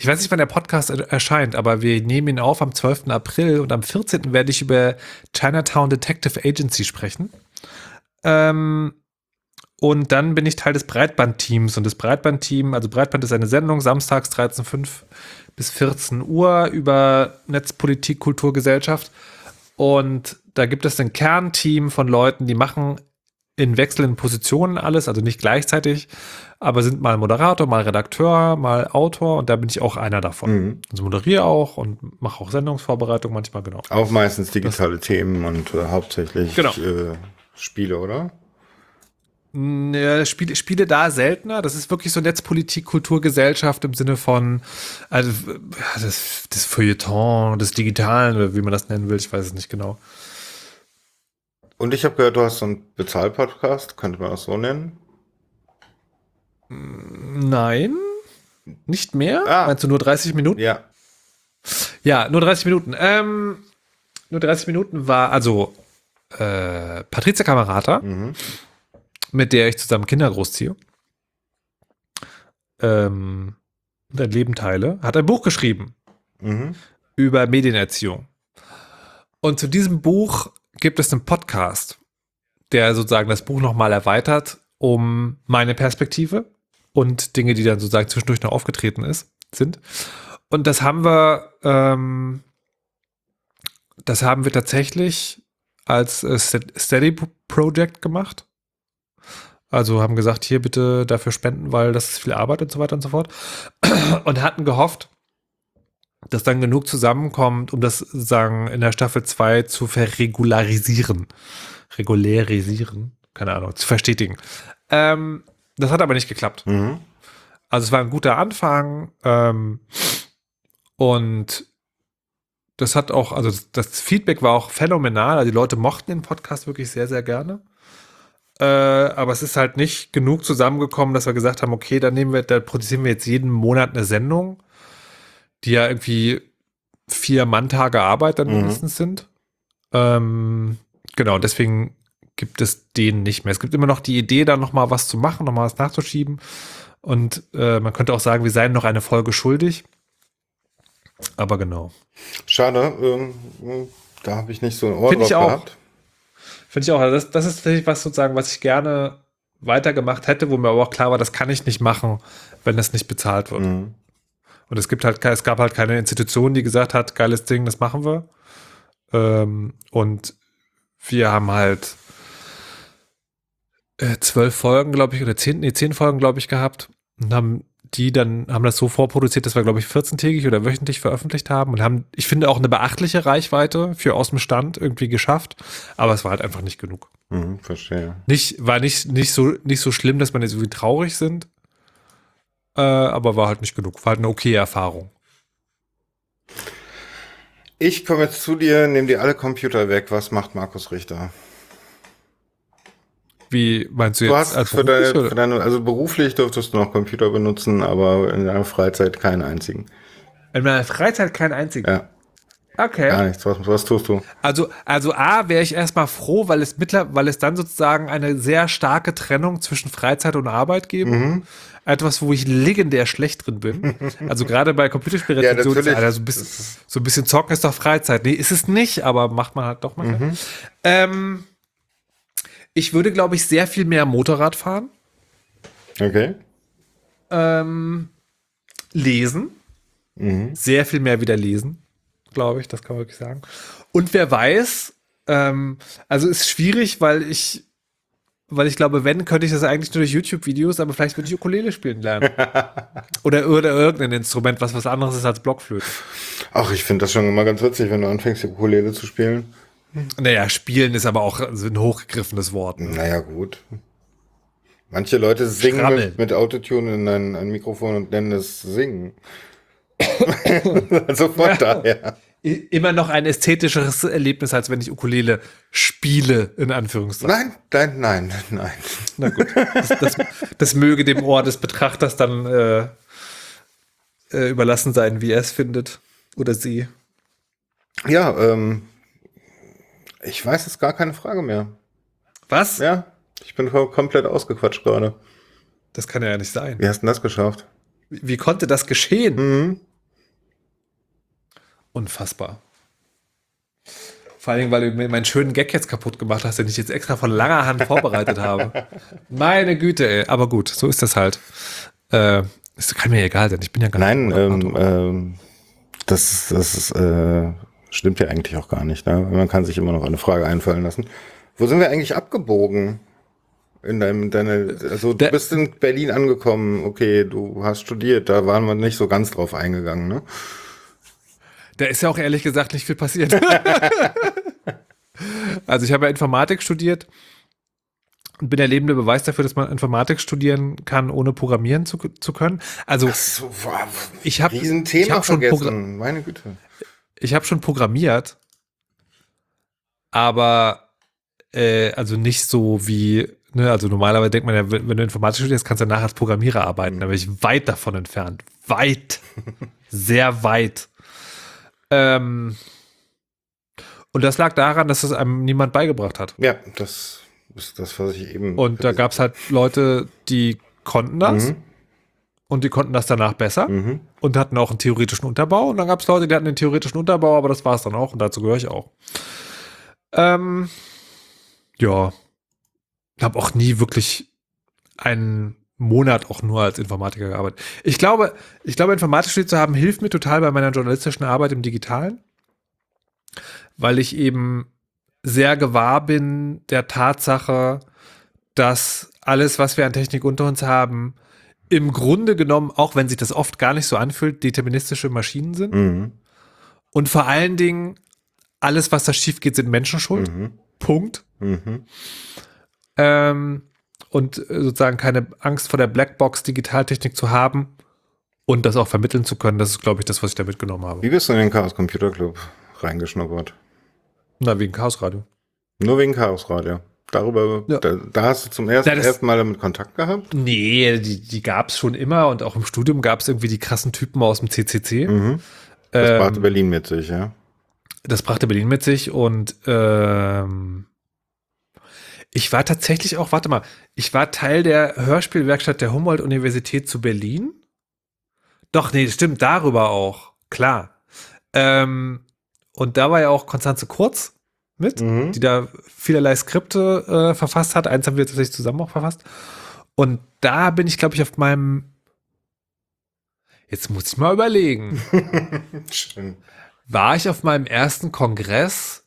Ich weiß nicht, wann der Podcast er erscheint, aber wir nehmen ihn auf am 12. April und am 14. werde ich über Chinatown Detective Agency sprechen. Ähm, und dann bin ich Teil des Breitband-Teams und das Breitband-Team, also Breitband ist eine Sendung, samstags 13.05 bis 14 Uhr über Netzpolitik, Kultur, Gesellschaft. Und da gibt es ein Kernteam von Leuten, die machen in wechselnden Positionen alles, also nicht gleichzeitig, aber sind mal Moderator, mal Redakteur, mal Autor und da bin ich auch einer davon. Mhm. Also moderiere auch und mache auch Sendungsvorbereitung manchmal, genau. Auch meistens digitale Themen und äh, hauptsächlich Genau. äh, Spiele, oder? Ne, Spiele, Spiele da seltener. Das ist wirklich so Netzpolitik, Kultur, Gesellschaft im Sinne von also, das, das Feuilleton, des Digitalen oder wie man das nennen will. Ich weiß es nicht genau. Und ich habe gehört, du hast so einen Bezahlpodcast, könnte man das so nennen? Nein, nicht mehr. Ah. Meinst du nur 30 Minuten? Ja. Ja, nur 30 Minuten. Ähm, nur 30 Minuten war also äh, Patricia Camerata, Mhm. mit der ich zusammen Kinder großziehe. Ähm, und ein Leben teile, hat ein Buch geschrieben. Mhm. über Medienerziehung. Und zu diesem Buch gibt es einen Podcast, der sozusagen das Buch nochmal erweitert um meine Perspektive und Dinge, die dann sozusagen zwischendurch noch aufgetreten ist, sind. Und das haben wir, ähm, das haben wir tatsächlich als äh, St- Steady Project gemacht. Also haben gesagt, hier bitte dafür spenden, weil das ist viel Arbeit und so weiter und so fort. Und hatten gehofft, dass dann genug zusammenkommt, um das sagen in der Staffel 2 zu verregularisieren. Regulärisieren, keine Ahnung, zu verstetigen. Ähm, das hat aber nicht geklappt. Mhm. Also es war ein guter Anfang ähm, und das hat auch, also das Feedback war auch phänomenal. Also die Leute mochten den Podcast wirklich sehr, sehr gerne. Äh, aber es ist halt nicht genug zusammengekommen, dass wir gesagt haben, okay, dann nehmen wir, da produzieren wir jetzt jeden Monat eine Sendung, die ja irgendwie vier Manntage Arbeit dann Mhm. mindestens sind. Ähm, genau, deswegen gibt es den nicht mehr. Es gibt immer noch die Idee, da noch mal was zu machen, noch mal was nachzuschieben. Und äh, man könnte auch sagen, wir seien noch eine Folge schuldig. Aber genau. Schade, ähm, da habe ich nicht so ein Ohr Find ich drauf auch. gehabt. Finde ich auch. Also das, das ist tatsächlich was sozusagen, was ich gerne weitergemacht hätte, wo mir aber auch klar war, das kann ich nicht machen, wenn das nicht bezahlt wird. Mhm. Und es gibt halt, es gab halt keine Institution, die gesagt hat, geiles Ding, das machen wir. Ähm, und wir haben halt äh, zwölf Folgen, glaube ich, oder zehn, nee, zehn Folgen, glaube ich, gehabt und haben die dann, haben das so vorproduziert, dass wir, glaube ich, 14-tägig oder wöchentlich veröffentlicht haben und haben, ich finde, auch eine beachtliche Reichweite für aus dem Stand irgendwie geschafft, aber es war halt einfach nicht genug. Mhm, verstehe. Nicht, war nicht, nicht so, nicht so schlimm, dass man jetzt irgendwie traurig sind, äh, aber war halt nicht genug. War halt eine okay Erfahrung. Ich komme jetzt zu dir, nehme dir alle Computer weg. Was macht Markus Richter? Wie meinst du Du jetzt? hast als für deine, für deine, also beruflich dürftest du noch Computer benutzen, aber in deiner Freizeit keinen einzigen. In meiner Freizeit keinen einzigen. Ja. Okay. Gar nichts. Was, was tust du? Also, also A, wäre ich erstmal froh, weil es mittler, weil es dann sozusagen eine sehr starke Trennung zwischen Freizeit und Arbeit geben. Mhm. Etwas, wo ich legendär schlecht drin bin. Also gerade bei Computerspielrezensionen Ja, ist. Alter, so, ein bisschen, so ein bisschen zocken ist doch Freizeit. Nee, ist es nicht, aber macht man halt doch mal. Mhm. Ähm, ich würde, glaube ich, sehr viel mehr Motorrad fahren. Okay. Ähm, lesen. Mhm. Sehr viel mehr wieder lesen, glaube ich, das kann man wirklich sagen. Und wer weiß, ähm, also ist schwierig, weil ich, weil ich glaube, wenn, könnte ich das eigentlich nur durch YouTube-Videos, aber vielleicht würde ich Ukulele spielen lernen. oder, oder irgendein Instrument, was was anderes ist als Blockflöte. Ach, ich finde das schon immer ganz witzig, wenn du anfängst, die Ukulele zu spielen. Naja, spielen ist aber auch ein hochgegriffenes Wort. ne? Naja, gut. Manche Leute singen mit, mit Autotune in ein, ein Mikrofon und nennen es Singen. also von daher. Immer noch ein ästhetischeres Erlebnis, als wenn ich Ukulele spiele, in Anführungszeichen. Nein, nein, nein, nein. Na gut, das, das, das möge dem Ohr des Betrachters dann äh, äh, überlassen sein, wie er es findet oder sie. Ja, ähm, ich weiß jetzt gar keine Frage mehr. Was? Ja, ich bin voll komplett ausgequatscht gerade. Das kann ja nicht sein. Wie hast du denn das geschafft? Wie, wie konnte das geschehen? Mhm. Unfassbar. Vor allen Dingen, weil du mir meinen schönen Gag jetzt kaputt gemacht hast, den ich jetzt extra von langer Hand vorbereitet habe. Meine Güte, ey. Aber gut, so ist das halt. Äh, kann mir egal sein. Ich bin ja gar Nein, nicht ähm, Moderator. ähm, das, das ist, äh, stimmt ja eigentlich auch gar nicht. Ne? Man kann sich immer noch eine Frage einfallen lassen. Wo sind wir eigentlich abgebogen? In deinem, deine, also du Der- bist in Berlin angekommen, okay, du hast studiert, da waren wir nicht so ganz drauf eingegangen, ne? Da ist ja auch ehrlich gesagt nicht viel passiert. also ich habe ja Informatik studiert und bin der lebende Beweis dafür, dass man Informatik studieren kann, ohne programmieren zu, zu können. Also So, wow, Ich hab- Riesenthema ich hab schon vergessen, meine Güte. ich habe schon programmiert, aber äh, also nicht so wie, ne, also normalerweise denkt man ja, wenn wenn du Informatik studierst, kannst du danach als Programmierer arbeiten. Da bin ich weit davon entfernt. Weit. Sehr weit. Ähm, und das lag daran, dass es einem niemand beigebracht hat. Ja, das ist das, was ich eben. Und da gab es halt Leute, die konnten das Mhm. und die konnten das danach besser Mhm. und hatten auch einen theoretischen Unterbau. Und dann gab es Leute, die hatten einen theoretischen Unterbau, aber das war es dann auch und dazu gehöre ich auch. Ähm, ja. Ich habe auch nie wirklich einen Monat auch nur als Informatiker gearbeitet. Ich glaube, ich glaube, Informatik studiert zu haben, hilft mir total bei meiner journalistischen Arbeit im Digitalen, weil ich eben sehr gewahr bin der Tatsache, dass alles, was wir an Technik unter uns haben, im Grunde genommen, auch wenn sich das oft gar nicht so anfühlt, deterministische Maschinen sind. Mhm. Und vor allen Dingen, alles, was da schief geht, sind Menschen schuld. Mhm. Punkt. Mhm. Ähm, und äh, sozusagen keine Angst vor der Blackbox Digitaltechnik zu haben und das auch vermitteln zu können, das ist, glaube ich, das, was ich da mitgenommen habe. Wie bist du in den Chaos Computer Club reingeschnuppert? Na, wegen Chaosradio. Nur wegen Chaos Radio. Darüber, Ja. da, da hast du zum ersten, Ja, ersten Mal damit Kontakt gehabt? Nee, die, die gab es schon immer und auch im Studium gab es irgendwie die krassen Typen aus dem CCC. Mhm. Das Ähm, brachte Berlin mit sich, ja. Das brachte Berlin mit sich und ähm, ich war tatsächlich auch, warte mal, ich war Teil der Hörspielwerkstatt der Humboldt-Universität zu Berlin. Doch, nee, stimmt, darüber auch, klar. Ähm, und da war ja auch Konstanze Kurz mit, Mhm. die da vielerlei Skripte äh, verfasst hat. Eins haben wir tatsächlich zusammen auch verfasst. Und da bin ich, glaube ich, auf meinem Jetzt muss ich mal überlegen. Schön. war ich auf meinem ersten Kongress.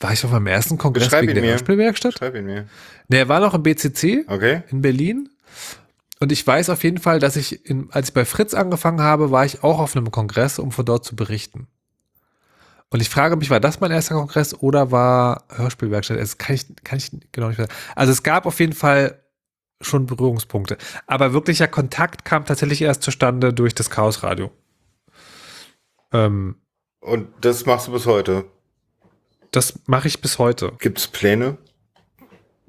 War ich auf meinem ersten Kongress Beschreib wegen der mir. Hörspielwerkstatt? Schreib ihn mir. Ne, er war noch im BCC Okay. in Berlin. Und ich weiß auf jeden Fall, dass ich, in, als ich bei Fritz angefangen habe, war ich auch auf einem Kongress, um von dort zu berichten. Und ich frage mich, war das mein erster Kongress oder war Hörspielwerkstatt? Das kann ich, kann ich genau nicht sagen. Also es gab auf jeden Fall schon Berührungspunkte. Aber wirklicher Kontakt kam tatsächlich erst zustande durch das Chaosradio. Ähm, Und das machst du bis heute. Das mache ich bis heute. Gibt es Pläne?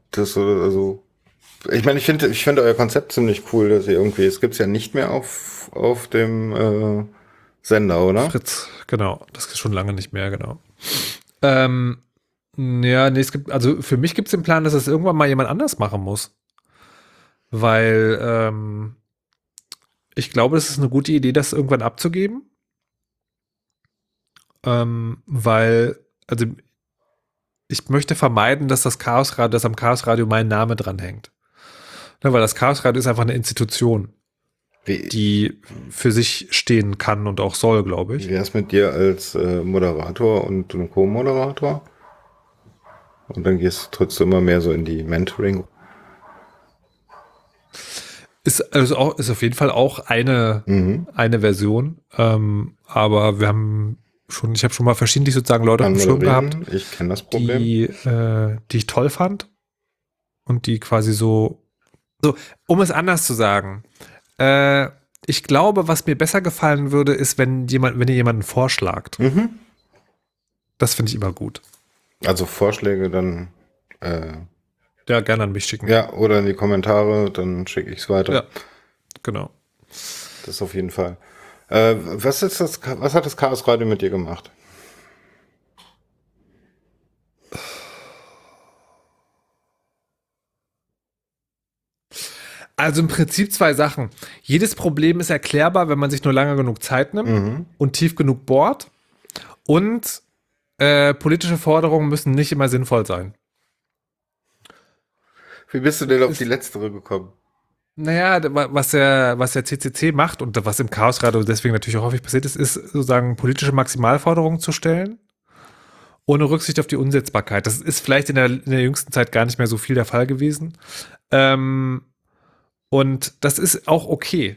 Das, also, ich meine, ich finde, ich finde euer Konzept ziemlich cool, dass ihr irgendwie, es gibt's ja nicht mehr auf, auf dem äh, Sender, oder? Fritz, genau. Das ist schon lange nicht mehr, genau. Ähm, ja, nee, es gibt, also für mich gibt es den Plan, dass es irgendwann mal jemand anders machen muss. Weil ähm, ich glaube, es ist eine gute Idee, das irgendwann abzugeben. Ähm, weil, also ich möchte vermeiden, dass das Chaosradio, dass am Chaosradio mein Name dranhängt. Ne, weil das Chaosradio ist einfach eine Institution, die für sich stehen kann und auch soll, glaube ich. wie wär's mit dir als äh, Moderator und Co-Moderator? Und dann gehst du trotzdem immer mehr so in die Mentoring. Ist, also auch, ist auf jeden Fall auch eine, Mhm. eine Version. Ähm, aber wir haben schon, ich habe schon mal verschiedentlich sozusagen Leute dem Schirm gehabt, ich kenne das Problem. die, äh, die ich toll fand und die quasi so, so, um es anders zu sagen, äh, ich glaube, was mir besser gefallen würde, ist, wenn jemand, wenn ihr jemanden vorschlagt. Mhm. Das finde ich immer gut. Also Vorschläge dann, äh, Ja, gerne an mich schicken. ja, oder in die Kommentare, dann schicke ich es weiter. Ja. Genau. Das auf jeden Fall. Äh, was ist das, was hat das Chaos Radio mit dir gemacht? Also im Prinzip zwei Sachen. Jedes Problem ist erklärbar, wenn man sich nur lange genug Zeit nimmt Mhm. und tief genug bohrt. Und äh, politische Forderungen müssen nicht immer sinnvoll sein. Wie bist du denn auf Ist- die letztere gekommen? Naja, was der, was der CCC macht und was im Chaosradio deswegen natürlich auch häufig passiert ist, ist sozusagen politische Maximalforderungen zu stellen, ohne Rücksicht auf die Umsetzbarkeit. Das ist vielleicht in der, in der jüngsten Zeit gar nicht mehr so viel der Fall gewesen. Ähm, und das ist auch okay.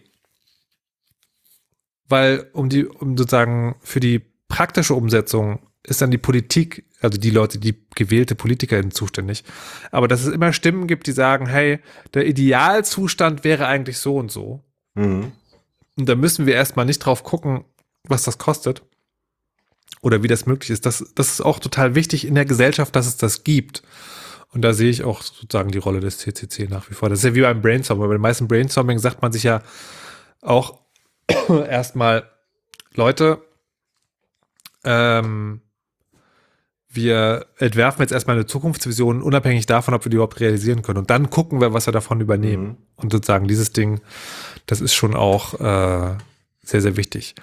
Weil um die, um sozusagen für die praktische Umsetzung ist dann die Politik, also die Leute, die gewählte PolitikerInnen zuständig. Aber dass es immer Stimmen gibt, die sagen, hey, der Idealzustand wäre eigentlich so und so. Mhm. Und da müssen wir erstmal nicht drauf gucken, was das kostet. Oder wie das möglich ist. Das, das ist auch total wichtig in der Gesellschaft, dass es das gibt. Und da sehe ich auch sozusagen die Rolle des CCC nach wie vor. Das ist ja wie beim Brainstorming. Bei den meisten Brainstorming sagt man sich ja auch erstmal, Leute, ähm, wir entwerfen jetzt erstmal eine Zukunftsvision, unabhängig davon, ob wir die überhaupt realisieren können. Und dann gucken wir, was wir davon übernehmen. Mhm. Und sozusagen dieses Ding, das ist schon auch äh, sehr, sehr wichtig.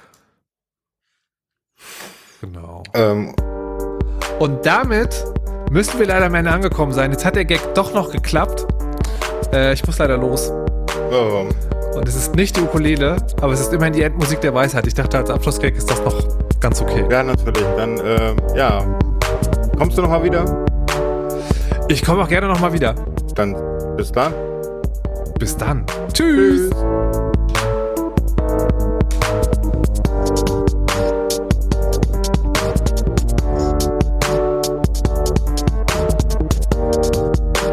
Genau. Ähm, Und damit müssen wir leider am Ende angekommen sein. Jetzt hat der Gag doch noch geklappt. Äh, ich muss leider los. ähm, Und es ist nicht die Ukulele, aber es ist immerhin die Endmusik der Weisheit. Ich dachte, als Abschlussgag ist das noch ganz okay. ja, natürlich. Dann, ähm, ja. Kommst du noch mal wieder? Ich komme auch gerne nochmal wieder. Dann bis dann. Bis dann. Tschüss.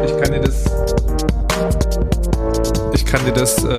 Ich kann dir das. Ich kann dir das. Äh